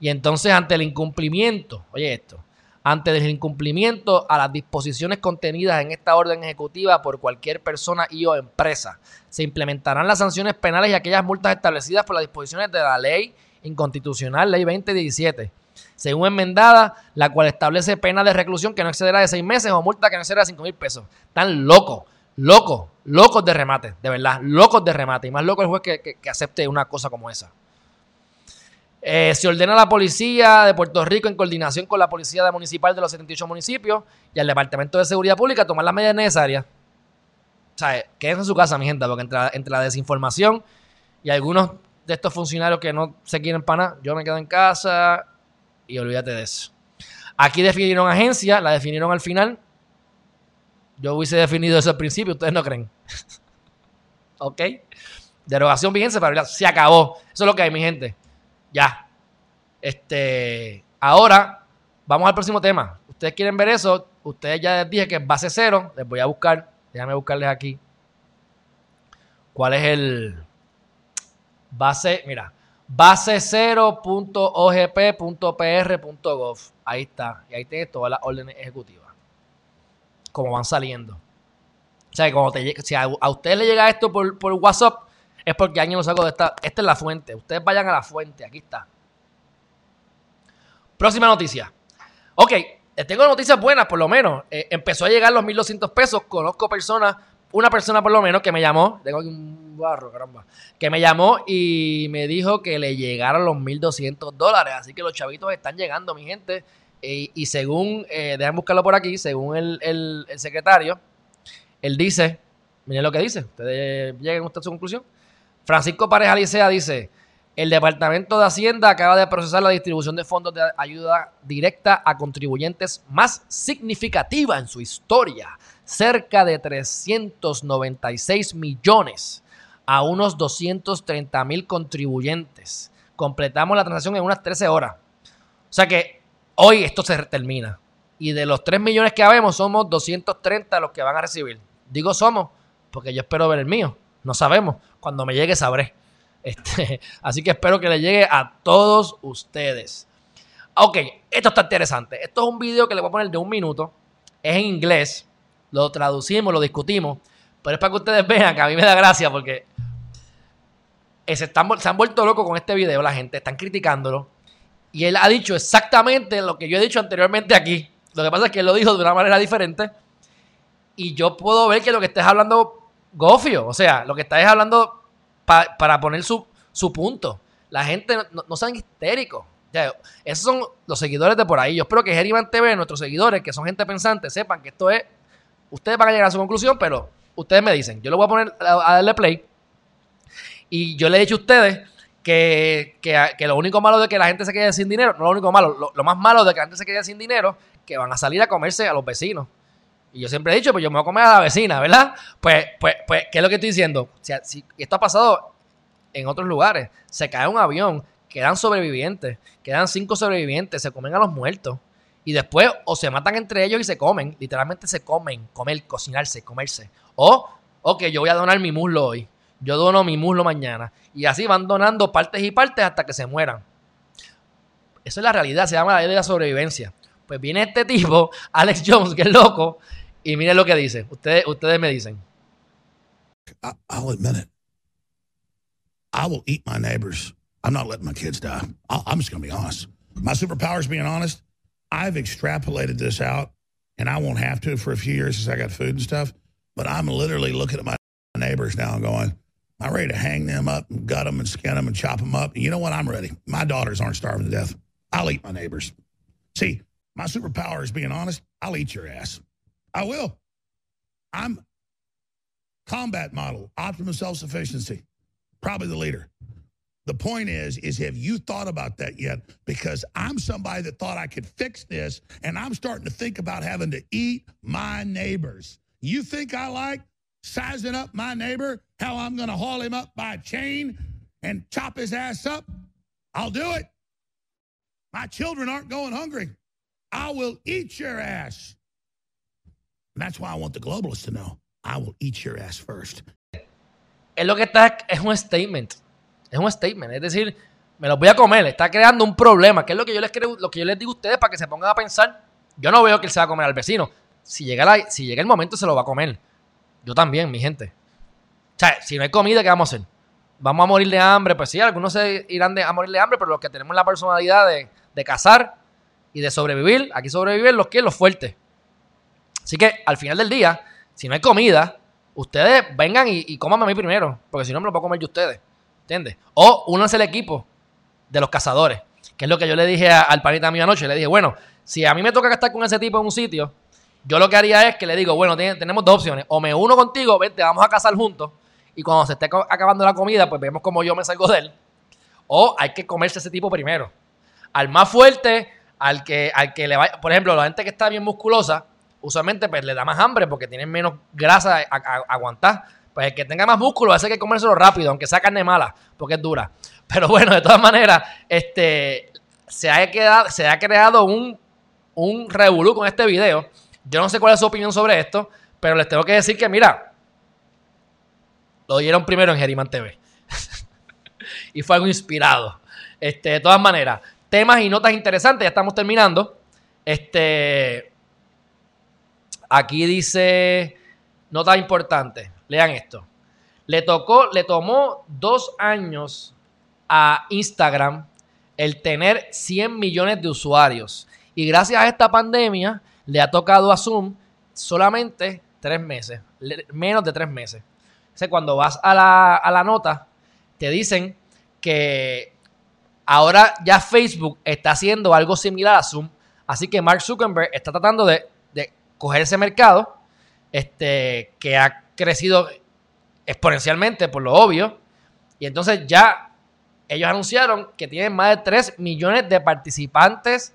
Y entonces, ante el incumplimiento, oye esto, ante el incumplimiento a las disposiciones contenidas en esta orden ejecutiva por cualquier persona y o empresa, se implementarán las sanciones penales y aquellas multas establecidas por las disposiciones de la ley inconstitucional, ley 2017, según enmendada, la cual establece pena de reclusión que no excederá de seis meses o multa que no excederá de cinco mil pesos. Están locos locos, locos de remate, de verdad, locos de remate. Y más loco el juez que, acepte una cosa como esa. Eh, se ordena a la policía de Puerto Rico en coordinación con la policía municipal de los 78 municipios y al Departamento de Seguridad Pública tomar las medidas necesarias. O sea, quédense en su casa, mi gente, porque entre, la desinformación y algunos de estos funcionarios que no se quieren para yo me quedo en casa y olvídate de eso. Aquí definieron agencia, la definieron al final, yo hubiese definido eso al principio, ustedes no creen. [LAUGHS] ¿Ok? Derogación vigencia para se acabó. Eso es lo que hay, mi gente. Ya. Este. Ahora, vamos al próximo tema. Ustedes quieren ver eso. Ustedes ya les dije que es base cero. Les voy a buscar. Déjame buscarles aquí. ¿Cuál es el base? Mira, base cero.ogp.pr.gov. Ahí está. Y ahí tienes todas las órdenes ejecutivas como van saliendo. O sea, como si a, usted le llega esto por, WhatsApp, es porque alguien lo sacó de esta. Esta es la fuente. Ustedes vayan a la fuente. Aquí está. Próxima noticia. Ok, tengo noticias buenas, por lo menos. Eh, empezó a llegar los 1200 pesos. Conozco personas, una persona por lo menos que me llamó. Tengo aquí un barro, caramba. Que me llamó y me dijo que le llegaron los 1200 dólares. Así que los chavitos están llegando, mi gente. Eh, y según, eh, dejan buscarlo por aquí, según el, secretario, él dice, miren lo que dice, ustedes lleguen a su conclusión. Francisco Pareja Licea dice, el Departamento de Hacienda acaba de procesar la distribución de fondos de ayuda directa a contribuyentes más significativa en su historia, cerca de 396 millones a unos 230 mil contribuyentes. Completamos la transacción en unas 13 horas. O sea que Hoy esto se termina. Y de los 3 millones que habemos, somos 230 los que van a recibir. Digo somos, porque yo espero ver el mío. No sabemos. Cuando me llegue sabré. Este, [LAUGHS] así que espero que le llegue a todos ustedes. Ok, esto está interesante. Esto es un video que le voy a poner de un minuto. Es en inglés. Lo traducimos, lo discutimos. Pero es para que ustedes vean que a mí me da gracia porque se, están, se han vuelto locos con este video. La gente están criticándolo y él ha dicho exactamente lo que yo he dicho anteriormente aquí. Lo que pasa es que él lo dijo de una manera diferente. Y yo puedo ver que lo que estás hablando, gofio. O sea, lo que estás hablando para poner su, punto. La gente no, no sean histéricos. esos son los seguidores de por ahí. Yo espero que Geriman TV, nuestros seguidores, que son gente pensante, sepan que esto es. Ustedes van a llegar a su conclusión, pero ustedes me dicen. Yo le voy a poner a darle play. Y yo le he dicho a ustedes que, lo único malo de que la gente se quede sin dinero, no lo único malo, lo, más malo de que la gente se quede sin dinero, que van a salir a comerse a los vecinos. Y yo siempre he dicho, pues yo me voy a comer a la vecina, ¿verdad? Pues, pues, pues ¿qué es lo que estoy diciendo? Si, esto ha pasado en otros lugares, se cae un avión, quedan sobrevivientes, quedan cinco sobrevivientes, se comen a los muertos. Y después o se matan entre ellos y se comen, literalmente se comen, comer, cocinarse, comerse. O, ok, yo voy a donar mi muslo hoy, yo dono mi muslo mañana. Y así van donando partes y partes hasta que se mueran. Esa es la realidad, se llama la ley de la sobrevivencia. Pues viene este tipo, [LAUGHS] Alex Jones, que es loco, y miren lo que dice. Ustedes, ustedes me dicen. I'll admit it. I will eat my neighbors. I'm not letting my kids die. i am just going to be honest. My superpower is being honest. I've extrapolated this out, and I won't have to for a few years since I got food and stuff. But I'm literally looking at my neighbors now and going, I'm ready to hang them up and gut them and skin them and chop them up. And you know what? I'm ready. My daughters aren't starving to death. I'll eat my neighbors. See, my superpower is being honest. I'll eat your ass. I will. I'm combat model, optimum self-sufficiency, probably the leader. The point is, is have you thought about that yet? Because I'm somebody that thought I could fix this, and I'm starting to think about having to eat my neighbors. You think I like sizing up my neighbor, how I'm going to haul him up by a chain and chop his ass up? I'll do it. My children aren't going hungry. I will eat your ass. And that's why I want the globalists to know. I will eat your ass first. Es lo que está, es un statement. Es un statement. Es decir, me los voy a comer. Está creando un problema. Que es lo que yo les creo, lo que yo les digo a ustedes para que se pongan a pensar. Yo no veo que él se va a comer al vecino. Si llega, el momento, se lo va a comer. Yo también, mi gente. O sea, si no hay comida, ¿qué vamos a hacer? Vamos a morir de hambre. Pues sí, algunos se irán a morir de hambre, pero los que tenemos la personalidad de cazar y de sobrevivir, aquí sobreviven los que los fuertes. Así que al final del día, si no hay comida, ustedes vengan y, y a mí primero, porque si no me lo puedo comer yo ustedes. ¿Entiendes? O únanse el equipo de los cazadores, que es lo que yo le dije al panita mío anoche. Le dije, bueno, si a mí me toca estar con ese tipo en un sitio, yo lo que haría es que le digo, bueno, tenemos dos opciones. O me uno contigo, vente, vamos a cazar juntos. Y cuando se esté acabando la comida, pues vemos cómo yo me salgo de él. O hay que comerse ese tipo primero. Al más fuerte, al que, al que le vaya. Por ejemplo, la gente que está bien musculosa, usualmente pues le da más hambre porque tienen menos grasa a aguantar. Pues el que tenga más músculo hace que comérselo rápido, aunque sea carne mala, porque es dura. [LAUGHS] Pero bueno, de todas maneras, este, se, ha quedado, se ha creado un, un revolú con este video. Yo no sé cuál es su opinión sobre esto, pero les tengo que decir que, mira, lo dieron primero en Geriman TV. [LAUGHS] y fue algo inspirado. Este, de todas maneras, temas y notas interesantes, ya estamos terminando. Este, aquí dice, nota importante. Lean esto. Le tocó, le tomó dos años a Instagram el tener 100 millones de usuarios. Y gracias a esta pandemia le ha tocado a Zoom solamente tres meses, menos de tres meses. O cuando vas a la, a la nota, te dicen que ahora ya Facebook está haciendo algo similar a Zoom. Así que Mark Zuckerberg está tratando de, coger ese mercado este, que ha crecido exponencialmente, por lo obvio. Y entonces ya ellos anunciaron que tienen más de 3 millones de participantes.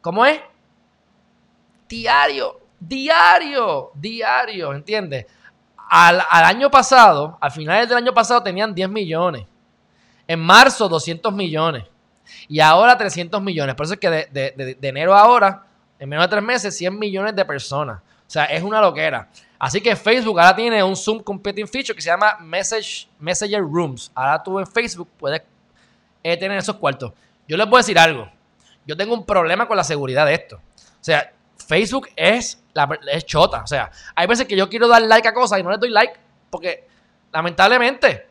¿Cómo es? Diario, diario, diario, ¿entiendes? Al, año pasado, al finales del año pasado tenían 10 millones. En marzo 200 millones. Y ahora 300 millones. Por eso es que de, de, de enero a ahora, en menos de tres meses, 100 millones de personas. O sea, es una loquera. Así que Facebook ahora tiene un Zoom Competing Feature que se llama Message, Messenger Rooms. Ahora tú en Facebook puedes eh, tener esos cuartos. Yo les voy a decir algo. Yo tengo un problema con la seguridad de esto. O sea, Facebook es, la, es chota. O sea, hay veces que yo quiero dar like a cosas y no le doy like porque, lamentablemente,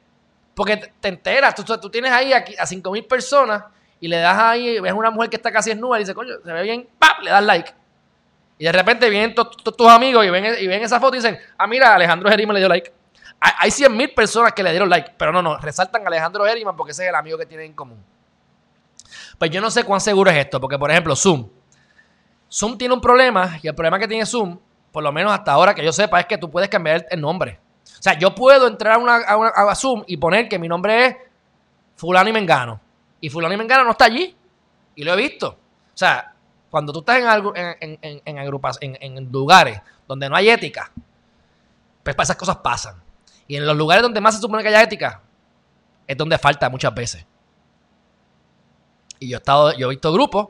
porque te enteras. Tú, tienes ahí a, a 5.000 personas y le das ahí, ves una mujer que está casi desnuda y dice, coño, se ve bien, ¡pap! Le das like. Y de repente vienen todos tus amigos y ven, y ven esa foto y dicen, ah, mira, Alejandro Geriman le dio like. Hay, 100 mil personas que le dieron like, pero no, no, resaltan a Alejandro Geriman porque ese es el amigo que tienen en común. Pues yo no sé cuán seguro es esto, porque por ejemplo, Zoom. Zoom tiene un problema y el problema que tiene Zoom, por lo menos hasta ahora que yo sepa, es que tú puedes cambiar el nombre. O sea, yo puedo entrar a, una, a, Zoom y poner que mi nombre es Fulano y Mengano. Y Fulano y Mengano no está allí. Y lo he visto. O sea, cuando tú estás en, en, en, en, en lugares donde no hay ética, pues esas cosas pasan. Y en los lugares donde más se supone que haya ética, es donde falta muchas veces. Y yo he, estado, yo he visto grupos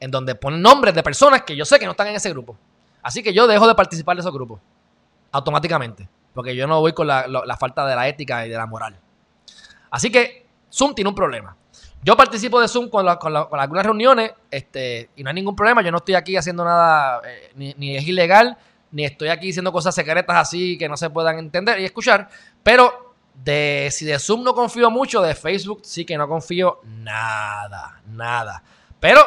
en donde ponen nombres de personas que yo sé que no están en ese grupo. Así que yo dejo de participar de esos grupos. Automáticamente. Porque yo no voy con la, la falta de la ética y de la moral. Así que Zoom tiene un problema. Yo participo de Zoom con, algunas reuniones este, y no hay ningún problema. Yo no estoy aquí haciendo nada, eh, ni, es ilegal, ni estoy aquí diciendo cosas secretas así que no se puedan entender y escuchar. Pero si de Zoom no confío mucho, de Facebook sí que no confío nada, nada. Pero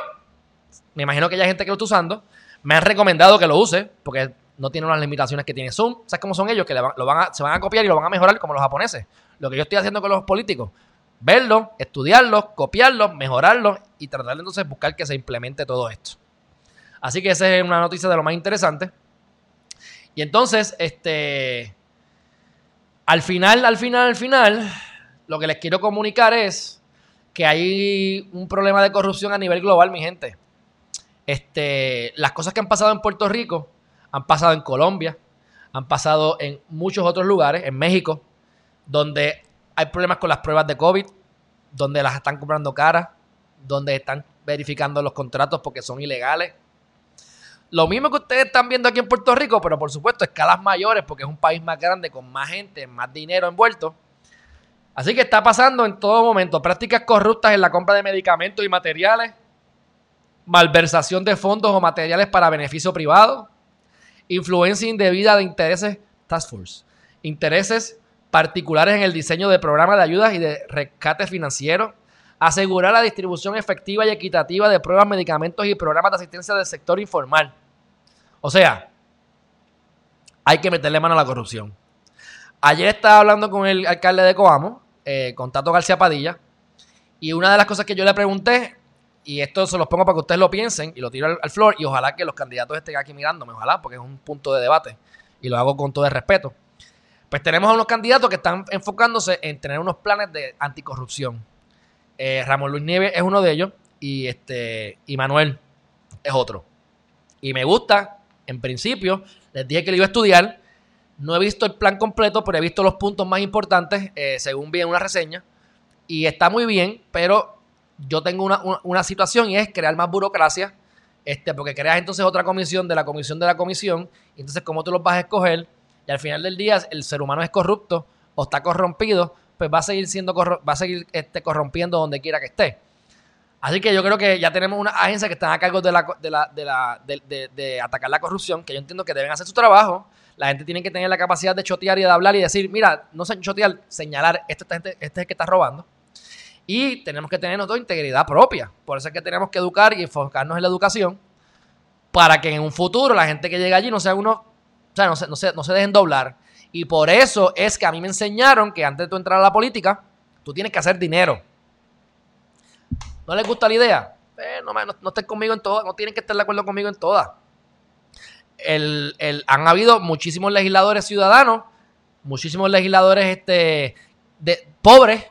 me imagino que hay gente que lo está usando. Me han recomendado que lo use porque no tiene unas limitaciones que tiene Zoom. ¿Sabes cómo son ellos? Que lo van se van a copiar y lo van a mejorar como los japoneses. Lo que yo estoy haciendo con los políticos verlo, estudiarlo, copiarlo, mejorarlo y tratar de buscar que se implemente todo esto. Así que esa es una noticia de lo más interesante. Y entonces, este, al final, al final, al final, lo que les quiero comunicar es que hay un problema de corrupción a nivel global, mi gente. Este, las cosas que han pasado en Puerto Rico han pasado en Colombia, han pasado en muchos otros lugares, en México, donde hay problemas con las pruebas de COVID, donde las están comprando caras, donde están verificando los contratos porque son ilegales. Lo mismo que ustedes están viendo aquí en Puerto Rico, pero por supuesto escalas mayores porque es un país más grande, con más gente, más dinero envuelto. Así que está pasando en todo momento prácticas corruptas en la compra de medicamentos y materiales, malversación de fondos o materiales para beneficio privado, influencia indebida de intereses, task force, intereses particulares en el diseño de programas de ayudas y de rescate financiero, asegurar la distribución efectiva y equitativa de pruebas, medicamentos y programas de asistencia del sector informal. O sea, hay que meterle mano a la corrupción. Ayer estaba hablando con el alcalde de Coamo, eh, García Padilla, y una de las cosas que yo le pregunté, y esto se los pongo para que ustedes lo piensen y lo tiro al, al flor, y ojalá que los candidatos estén aquí mirándome, ojalá, porque es un punto de debate, y lo hago con todo el respeto. Pues tenemos a unos candidatos que están enfocándose en tener unos planes de anticorrupción. Eh, Ramón Luis Nieves es uno de ellos y, este, y Manuel es otro. Y me gusta, en principio, les dije que lo iba a estudiar. No he visto el plan completo, pero he visto los puntos más importantes, eh, según vi en una reseña. Y está muy bien, pero yo tengo una, una, situación y es crear más burocracia, este, porque creas entonces otra comisión de la comisión de la comisión. Y entonces, ¿cómo tú los vas a escoger? y al final del día el ser humano es corrupto o está corrompido, pues va a seguir siendo va a seguir este, corrompiendo donde quiera que esté. Así que yo creo que ya tenemos una agencia que está a cargo de, la, de, la, de, la, de, atacar la corrupción, que yo entiendo que deben hacer su trabajo. La gente tiene que tener la capacidad de chotear y de hablar y decir, mira, no sé chotear, señalar, este, este, este es el que está robando. Y tenemos que tener nuestra integridad propia. Por eso es que tenemos que educar y enfocarnos en la educación para que en un futuro la gente que llegue allí no sea uno sea, no se, no, se, dejen doblar. Y por eso es que a mí me enseñaron que antes de tú entrar a la política, tú tienes que hacer dinero. ¿No les gusta la idea? Eh, no, no, estén conmigo en todas, no tienen que estar de acuerdo conmigo en todas. El, han habido muchísimos legisladores ciudadanos, muchísimos legisladores este, de, pobres,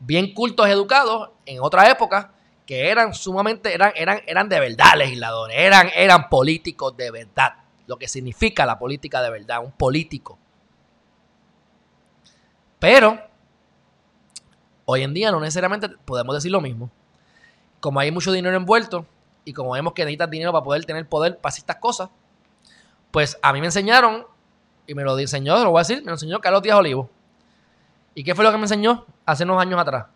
bien cultos, educados, en otra época, que eran sumamente, eran, eran, eran de verdad legisladores, eran, eran políticos de verdad lo que significa la política de verdad, un político. Pero hoy en día no necesariamente podemos decir lo mismo. Como hay mucho dinero envuelto y como vemos que necesitas dinero para poder tener poder para estas cosas, pues a mí me enseñaron, y me lo enseñó, lo voy a decir, me lo enseñó Carlos Díaz Olivo. ¿Y qué fue lo que me enseñó hace unos años atrás?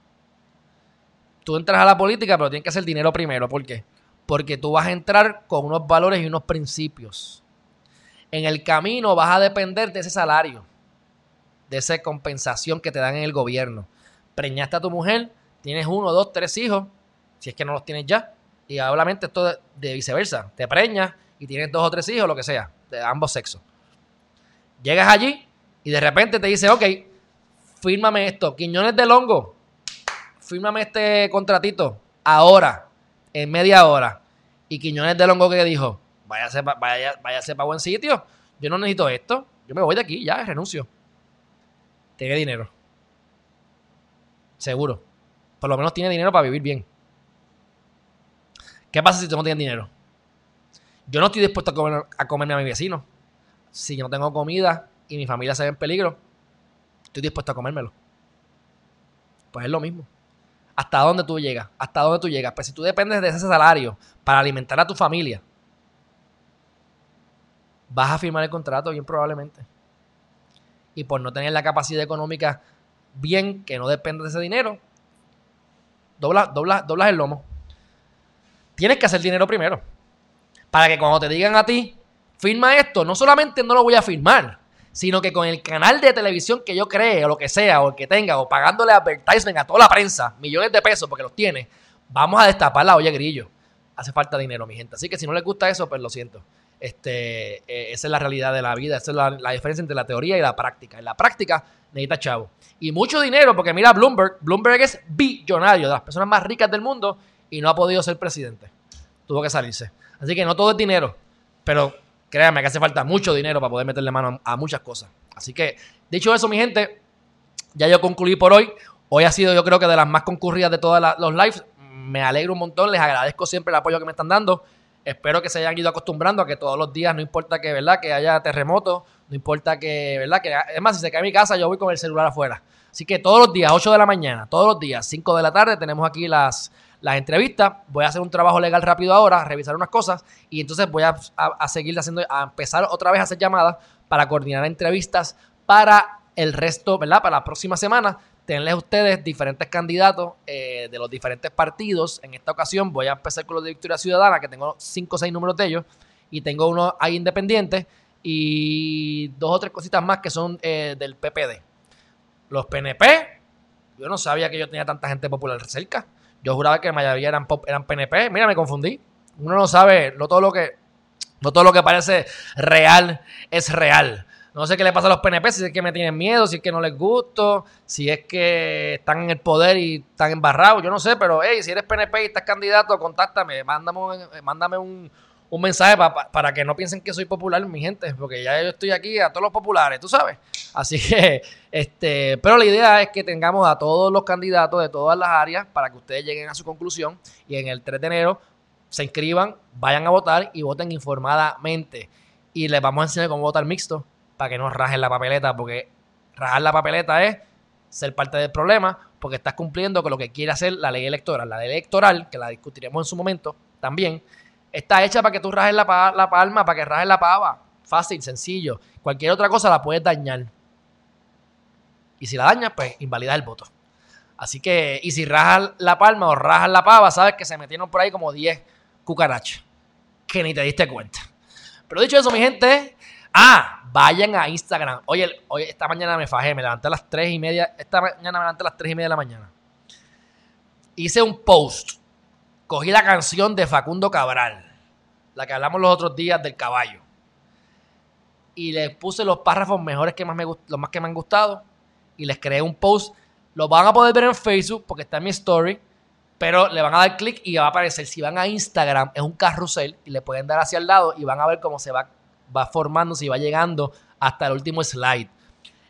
Tú entras a la política, pero tienes que hacer dinero primero. ¿Por qué? Porque tú vas a entrar con unos valores y unos principios en el camino vas a depender de ese salario, de esa compensación que te dan en el gobierno. Preñaste a tu mujer, tienes uno, dos, tres hijos, si es que no los tienes ya. Y obviamente esto de, viceversa. Te preñas y tienes dos o tres hijos, lo que sea, de ambos sexos. Llegas allí y de repente te dice, ok, fírmame esto, Quiñones de Longo, fírmame este contratito, ahora, en media hora. Y Quiñones de Longo que dijo, váyase, vaya, váyase para buen sitio. Yo no necesito esto. Yo me voy de aquí, ya, renuncio. Tiene dinero. Seguro. Por lo menos tiene dinero para vivir bien. ¿Qué pasa si tú no tienes dinero? Yo no estoy dispuesto a, comer, a comerme a mi vecino. Si yo no tengo comida y mi familia se ve en peligro, estoy dispuesto a comérmelo. Pues es lo mismo. ¿Hasta dónde tú llegas? ¿Hasta dónde tú llegas? Pues si tú dependes de ese salario para alimentar a tu familia, vas a firmar el contrato bien probablemente. Y por no tener la capacidad económica bien, que no depende de ese dinero, doblas, doblas, doblas el lomo. Tienes que hacer dinero primero. Para que cuando te digan a ti, firma esto, no solamente no lo voy a firmar, sino que con el canal de televisión que yo cree, o lo que sea, o el que tenga, o pagándole advertisement a toda la prensa, millones de pesos porque los tiene, vamos a destapar la olla grillo. Hace falta dinero, mi gente. Así que si no les gusta eso, pues lo siento. Este, eh, esa es la realidad de la vida, esa es la, la, diferencia entre la teoría y la práctica. En la práctica necesita chavo. Y mucho dinero, porque mira Bloomberg, Bloomberg es billonario, de las personas más ricas del mundo, y no ha podido ser presidente. Tuvo que salirse. Así que no todo es dinero, pero créanme que hace falta mucho dinero para poder meterle mano a, muchas cosas. Así que, dicho eso, mi gente, ya yo concluí por hoy. Hoy ha sido, yo creo que de las más concurridas de todos los lives. Me alegro un montón, les agradezco siempre el apoyo que me están dando. Espero que se hayan ido acostumbrando a que todos los días, no importa que, ¿verdad? que haya terremoto, no importa que, ¿verdad? Que, es más, si se cae mi casa, yo voy con el celular afuera. Así que todos los días, 8 de la mañana, todos los días, 5 de la tarde, tenemos aquí las, las entrevistas. Voy a hacer un trabajo legal rápido ahora, revisar unas cosas y entonces voy a, a, seguir haciendo, a empezar otra vez a hacer llamadas para coordinar entrevistas para el resto, ¿verdad? Para la próxima semana tenerles ustedes diferentes candidatos eh, de los diferentes partidos. En esta ocasión voy a empezar con los de Victoria Ciudadana, que tengo cinco o seis números de ellos, y tengo uno ahí independiente, y dos o tres cositas más que son eh, del PPD. Los PNP, yo no sabía que yo tenía tanta gente popular cerca. Yo juraba que la mayoría eran, eran PNP. Mira, me confundí. Uno no sabe, no todo lo que, no todo lo que parece real es real. No sé qué le pasa a los PNP, si es que me tienen miedo, si es que no les gusto, si es que están en el poder y están embarrados, yo no sé, pero hey, si eres PNP y estás candidato, contáctame, mándame un, mándame un, mensaje para que no piensen que soy popular, mi gente, porque ya yo estoy aquí a todos los populares, tú sabes. Así que, [LAUGHS] este, pero la idea es que tengamos a todos los candidatos de todas las áreas para que ustedes lleguen a su conclusión y en el 3 de enero se inscriban, vayan a votar y voten informadamente. Y les vamos a enseñar cómo votar mixto para que no rajen la papeleta, porque rajar la papeleta es ser parte del problema, porque estás cumpliendo con lo que quiere hacer la ley electoral. La ley electoral, que la discutiremos en su momento también, está hecha para que tú rajes la, palma, para que rajes la pava. Fácil, sencillo. Cualquier otra cosa la puedes dañar. Y si la dañas, pues invalida el voto. Así que, y si rajas la palma o rajas la pava, sabes que se metieron por ahí como 10 cucarachas. Que ni te diste cuenta. Pero dicho eso, mi gente, Ah, vayan a Instagram. Oye, hoy, esta mañana me fajé, me levanté a las 3 y media. Esta mañana me levanté a las 3 y media de la mañana. Hice un post. Cogí la canción de Facundo Cabral, la que hablamos los otros días del caballo. Y les puse los párrafos mejores que más me, los más que me han gustado. Y les creé un post. Lo van a poder ver en Facebook porque está en mi story. Pero le van a dar clic y va a aparecer. Si van a Instagram, es un carrusel y le pueden dar hacia el lado y van a ver cómo se va va formándose y va llegando hasta el último slide.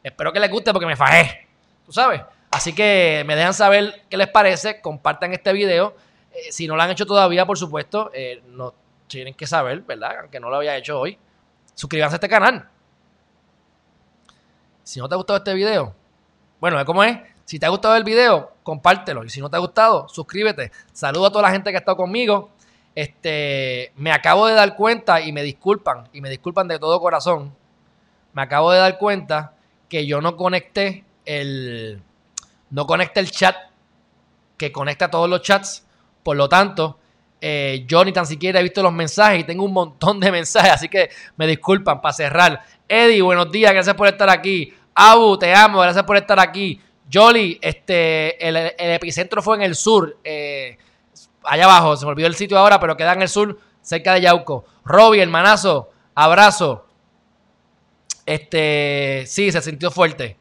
Espero que les guste porque me fajé, tú sabes. Así que me dejan saber qué les parece, compartan este video. Eh, si no lo han hecho todavía, por supuesto, eh, tienen que saber, ¿verdad? Aunque no lo había hecho hoy. Suscríbanse a este canal. Si no te ha gustado este video, bueno, ¿cómo es? Si te ha gustado el video, compártelo. Y si no te ha gustado, suscríbete. Saludo a toda la gente que ha estado conmigo. Este, me acabo de dar cuenta y me disculpan, y me disculpan de todo corazón. Me acabo de dar cuenta que yo no conecté el no conecté el chat que conecta todos los chats. Por lo tanto, eh, yo ni tan siquiera he visto los mensajes y tengo un montón de [LAUGHS] mensajes, así que me disculpan para cerrar. Eddie, buenos días, gracias por estar aquí. Abu, te amo, gracias por estar aquí. Jolly, este, el, epicentro fue en el sur. Eh, allá abajo, se me olvidó el sitio ahora, pero queda en el sur, cerca de Yauco. Robbie, hermanazo, abrazo. Este, sí, se sintió fuerte.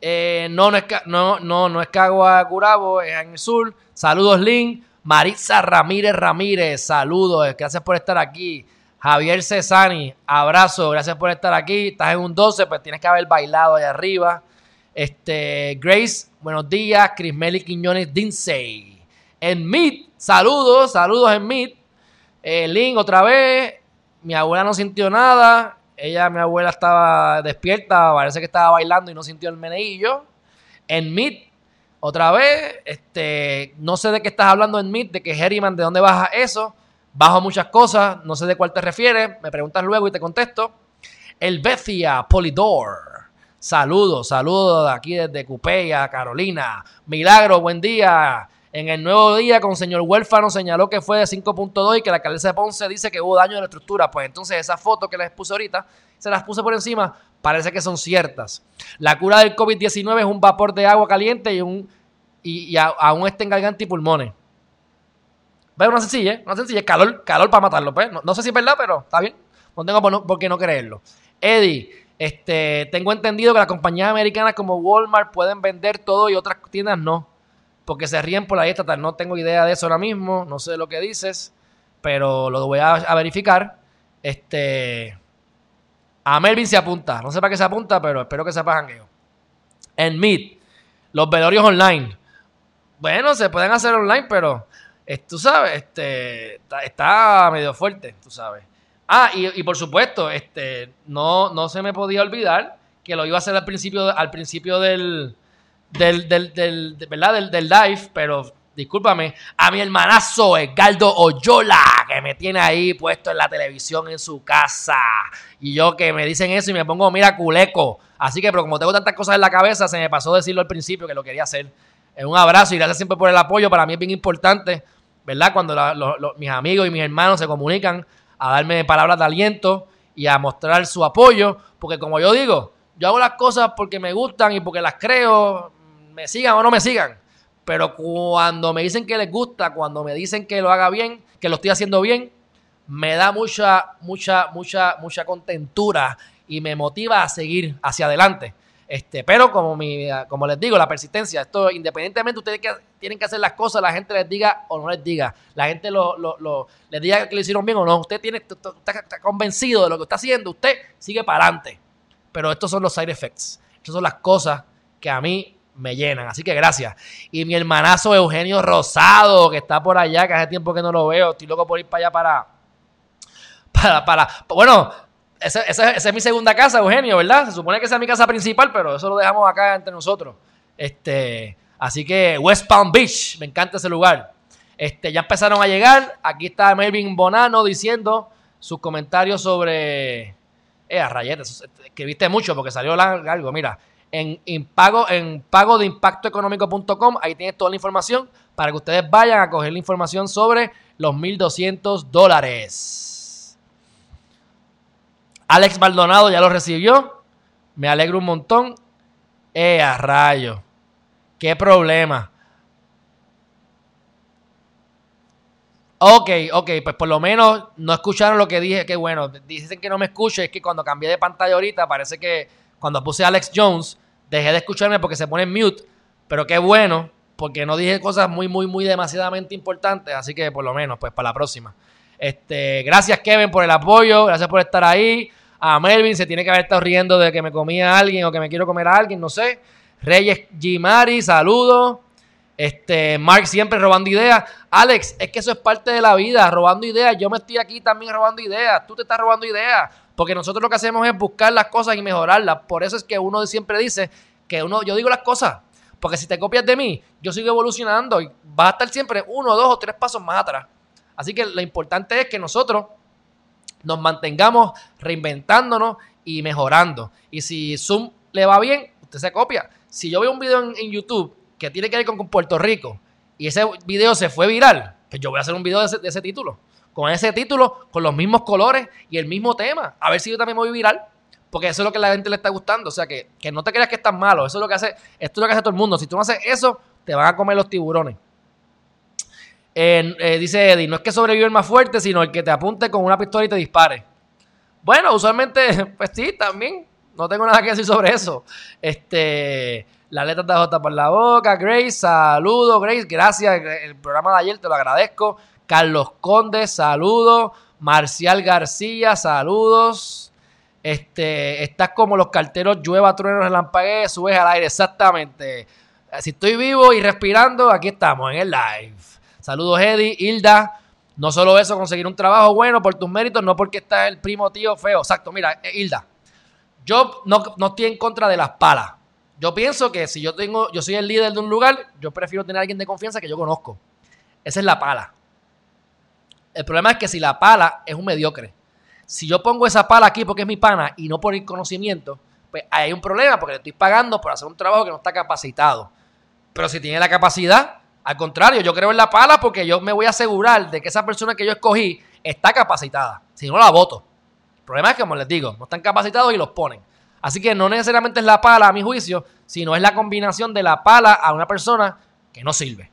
Eh, no, no es, no, no, no es Cagua Curabo, es en el sur. Saludos, Link. Marisa Ramírez Ramírez, saludos, gracias por estar aquí. Javier Cesani, abrazo, gracias por estar aquí. Estás en un 12, pues tienes que haber bailado allá arriba. Este, Grace, buenos días. Crismeli Quiñones Dinsey en Meet. Saludos, saludos en Meet. Eh, Link otra vez. Mi abuela no sintió nada. Ella, mi abuela, estaba despierta. Parece que estaba bailando y no sintió el meneillo. En Meet. otra vez. Este, no sé de qué estás hablando en Meet, de que Herriman, ¿de dónde baja eso? Bajo muchas cosas, no sé de cuál te refieres. Me preguntas luego y te contesto. El Becia Polidor. Saludos, saludos de aquí desde Cupeya, Carolina. Milagro, buen día. En el nuevo día, con señor huérfano, señaló que fue de 5.2 y que la alcaldesa de Ponce dice que hubo daño en la estructura. Pues entonces esa foto que les puse ahorita, se las puse por encima, parece que son ciertas. La cura del COVID-19 es un vapor de agua caliente y, un, y, aún está en garganta y pulmones. ¿Ves? Una sencilla, una sencilla, calor, calor para matarlo. Pues. No, sé si es verdad, pero está bien. No tengo por, qué no creerlo. Eddie, este, tengo entendido que las compañías americanas como Walmart pueden vender todo y otras tiendas no porque se ríen por la dieta. No tengo idea de eso ahora mismo, no sé lo que dices, pero lo voy a, verificar. Este. A Melvin se apunta. No sé para qué se apunta, pero espero que sepa jangueo. En Meet, los velorios online. Bueno, se pueden hacer online, pero tú sabes, este, está, medio fuerte, tú sabes. Ah, y, por supuesto, este, no, no se me podía olvidar que lo iba a hacer al principio, al principio del, del, del, del, ¿verdad? del, del live, pero discúlpame, a mi hermanazo Edgardo Oyola, que me tiene ahí puesto en la televisión en su casa. Y yo que me dicen eso y me pongo, mira, culeco. Así que, pero como tengo tantas cosas en la cabeza, se me pasó decirlo al principio que lo quería hacer. Un abrazo y gracias siempre por el apoyo. Para mí es bien importante, ¿verdad? Cuando mis amigos y mis hermanos se comunican a darme palabras de aliento y a mostrar su apoyo. Porque como yo digo, yo hago las cosas porque me gustan y porque las creo me sigan o no me sigan. Pero cuando me dicen que les gusta, cuando me dicen que lo haga bien, que lo estoy haciendo bien, me da mucha, mucha, mucha, mucha contentura y me motiva a seguir hacia adelante. Este, pero como, mi, como les digo, la persistencia, esto independientemente ustedes que, tienen que hacer las cosas, la gente les diga o no les diga, la gente lo, lo, les diga que lo hicieron bien o no, usted tiene, está, convencido de lo que está haciendo, usted sigue para adelante. Pero estos son los side effects, estas son las cosas que a mí me llenan. Así que gracias. Y mi hermanazo Eugenio Rosado, que está por allá, que hace tiempo que no lo veo. Estoy loco por ir para allá para. Para, para. Bueno, esa, es mi segunda casa, Eugenio, ¿verdad? Se supone que esa es mi casa principal, pero eso lo dejamos acá entre nosotros. Este. Así que West Palm Beach, me encanta ese lugar. Este, ya empezaron a llegar. Aquí está Melvin Bonano diciendo sus comentarios sobre. Eh, a rayetes, escribiste mucho porque salió algo. Mira, en, pago, en pago de. Ahí tienes toda la información para que ustedes vayan a coger la información sobre los 1.200 dólares. Alex Maldonado ya lo recibió. Me alegro un montón. Eh, rayo. Qué problema. Ok, ok, pues por lo menos no escucharon lo que dije, que bueno, dicen que no me escuche, es que cuando cambié de pantalla ahorita parece que cuando puse Alex Jones dejé de escucharme porque se pone en mute, pero qué bueno, porque no dije cosas muy, muy, muy demasiadamente importantes, así que por lo menos, pues para la próxima. Este, gracias Kevin por el apoyo, gracias por estar ahí. A Melvin se tiene que haber estado riendo de que me comía a alguien o que me quiero comer a alguien, no sé. Reyes Gimari, saludos. Este, Mark siempre robando ideas. Alex, es que eso es parte de la vida, robando ideas. Yo me estoy aquí también robando ideas. Tú te estás robando ideas. Porque nosotros lo que hacemos es buscar las cosas y mejorarlas. Por eso es que uno siempre dice que uno, yo digo las cosas. Porque si te copias de mí, yo sigo evolucionando y vas a estar siempre uno, dos o tres pasos más atrás. Así que lo importante es que nosotros nos mantengamos reinventándonos y mejorando. Y si Zoom le va bien, usted se copia. Si yo veo un video en, YouTube que tiene que ver con, Puerto Rico y ese video se fue viral, pues yo voy a hacer un video de ese título con ese título, con los mismos colores y el mismo tema. A ver si yo también me voy viral. Porque eso es lo que la gente le está gustando. O sea, que, no te creas que es tan malo. Eso es lo que hace, esto es lo que hace todo el mundo. Si tú no haces eso, te van a comer los tiburones. Eh, dice Eddie, no es que sobrevive el más fuerte, sino el que te apunte con una pistola y te dispare. Bueno, usualmente, [LAUGHS] pues sí, también. No tengo nada que decir sobre eso. Este, la letra de J por la boca. Grace, saludo, Grace. Gracias. El programa de ayer te lo agradezco. Carlos Conde, saludos. Marcial García, saludos. Este, estás como los carteros, llueva, truenos, relampaguee, subes al aire, exactamente. Si estoy vivo y respirando, aquí estamos en el live. Saludos, Eddie, Hilda. No solo eso, conseguir un trabajo bueno por tus méritos, no porque está el primo tío feo. Exacto, mira, eh, Hilda. Yo no, no estoy en contra de las palas. Yo pienso que si yo tengo, yo soy el líder de un lugar, yo prefiero tener a alguien de confianza que yo conozco. Esa es la pala. El problema es que si la pala es un mediocre, si yo pongo esa pala aquí porque es mi pana y no por el conocimiento, pues hay un problema porque le estoy pagando por hacer un trabajo que no está capacitado. Pero si tiene la capacidad, al contrario, yo creo en la pala porque yo me voy a asegurar de que esa persona que yo escogí está capacitada. Si no, la voto. El problema es que, como les digo, no están capacitados y los ponen. Así que no necesariamente es la pala, a mi juicio, sino es la combinación de la pala a una persona que no sirve.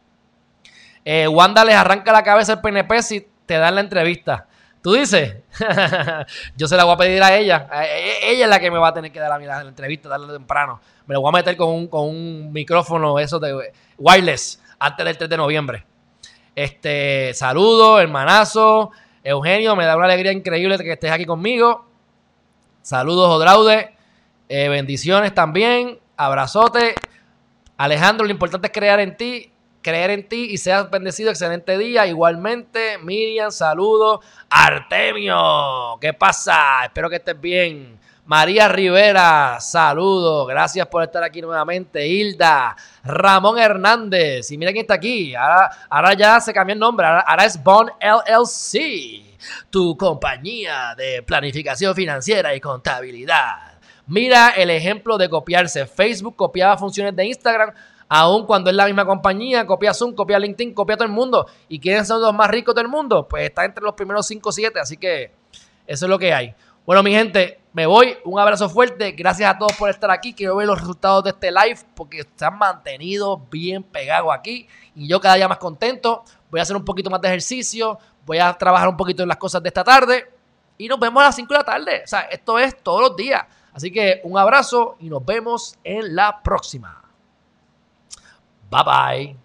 Eh, Wanda les arranca la cabeza el PNP si te dan la entrevista. Tú dices, [LAUGHS] yo se la voy a pedir a ella. Ella es la que me va a tener que dar a mí la, entrevista, darle temprano. Me la voy a meter con un, con un micrófono, eso de wireless, antes del 3 de noviembre. Este, saludo, hermanazo. Eugenio, me da una alegría increíble que estés aquí conmigo. Saludos, Odraude. Eh, bendiciones también. Abrazote. Alejandro, lo importante es creer en ti, creer en ti y seas bendecido. Excelente día. Igualmente, Miriam, saludos. Artemio, ¿qué pasa? Espero que estés bien. María Rivera, saludos, gracias por estar aquí nuevamente. Hilda, Ramón Hernández, y mira quién está aquí. Ahora, ya se cambió el nombre, ahora, es Bond LLC, tu compañía de planificación financiera y contabilidad. Mira el ejemplo de copiarse. Facebook copiaba funciones de Instagram, aun cuando es la misma compañía, copia Zoom, copia LinkedIn, copia todo el mundo. ¿Y quiénes son los más ricos del mundo? Pues está entre los primeros 5 o 7, así que eso es lo que hay. Bueno, mi gente, me voy. Un abrazo fuerte. Gracias a todos por estar aquí. Quiero ver los resultados de este live porque se han mantenido bien pegados aquí. Y yo cada día más contento. Voy a hacer un poquito más de ejercicio. Voy a trabajar un poquito en las cosas de esta tarde. Y nos vemos a las 5 de la tarde. O sea, esto es todos los días. Así que un abrazo y nos vemos en la próxima. 拜拜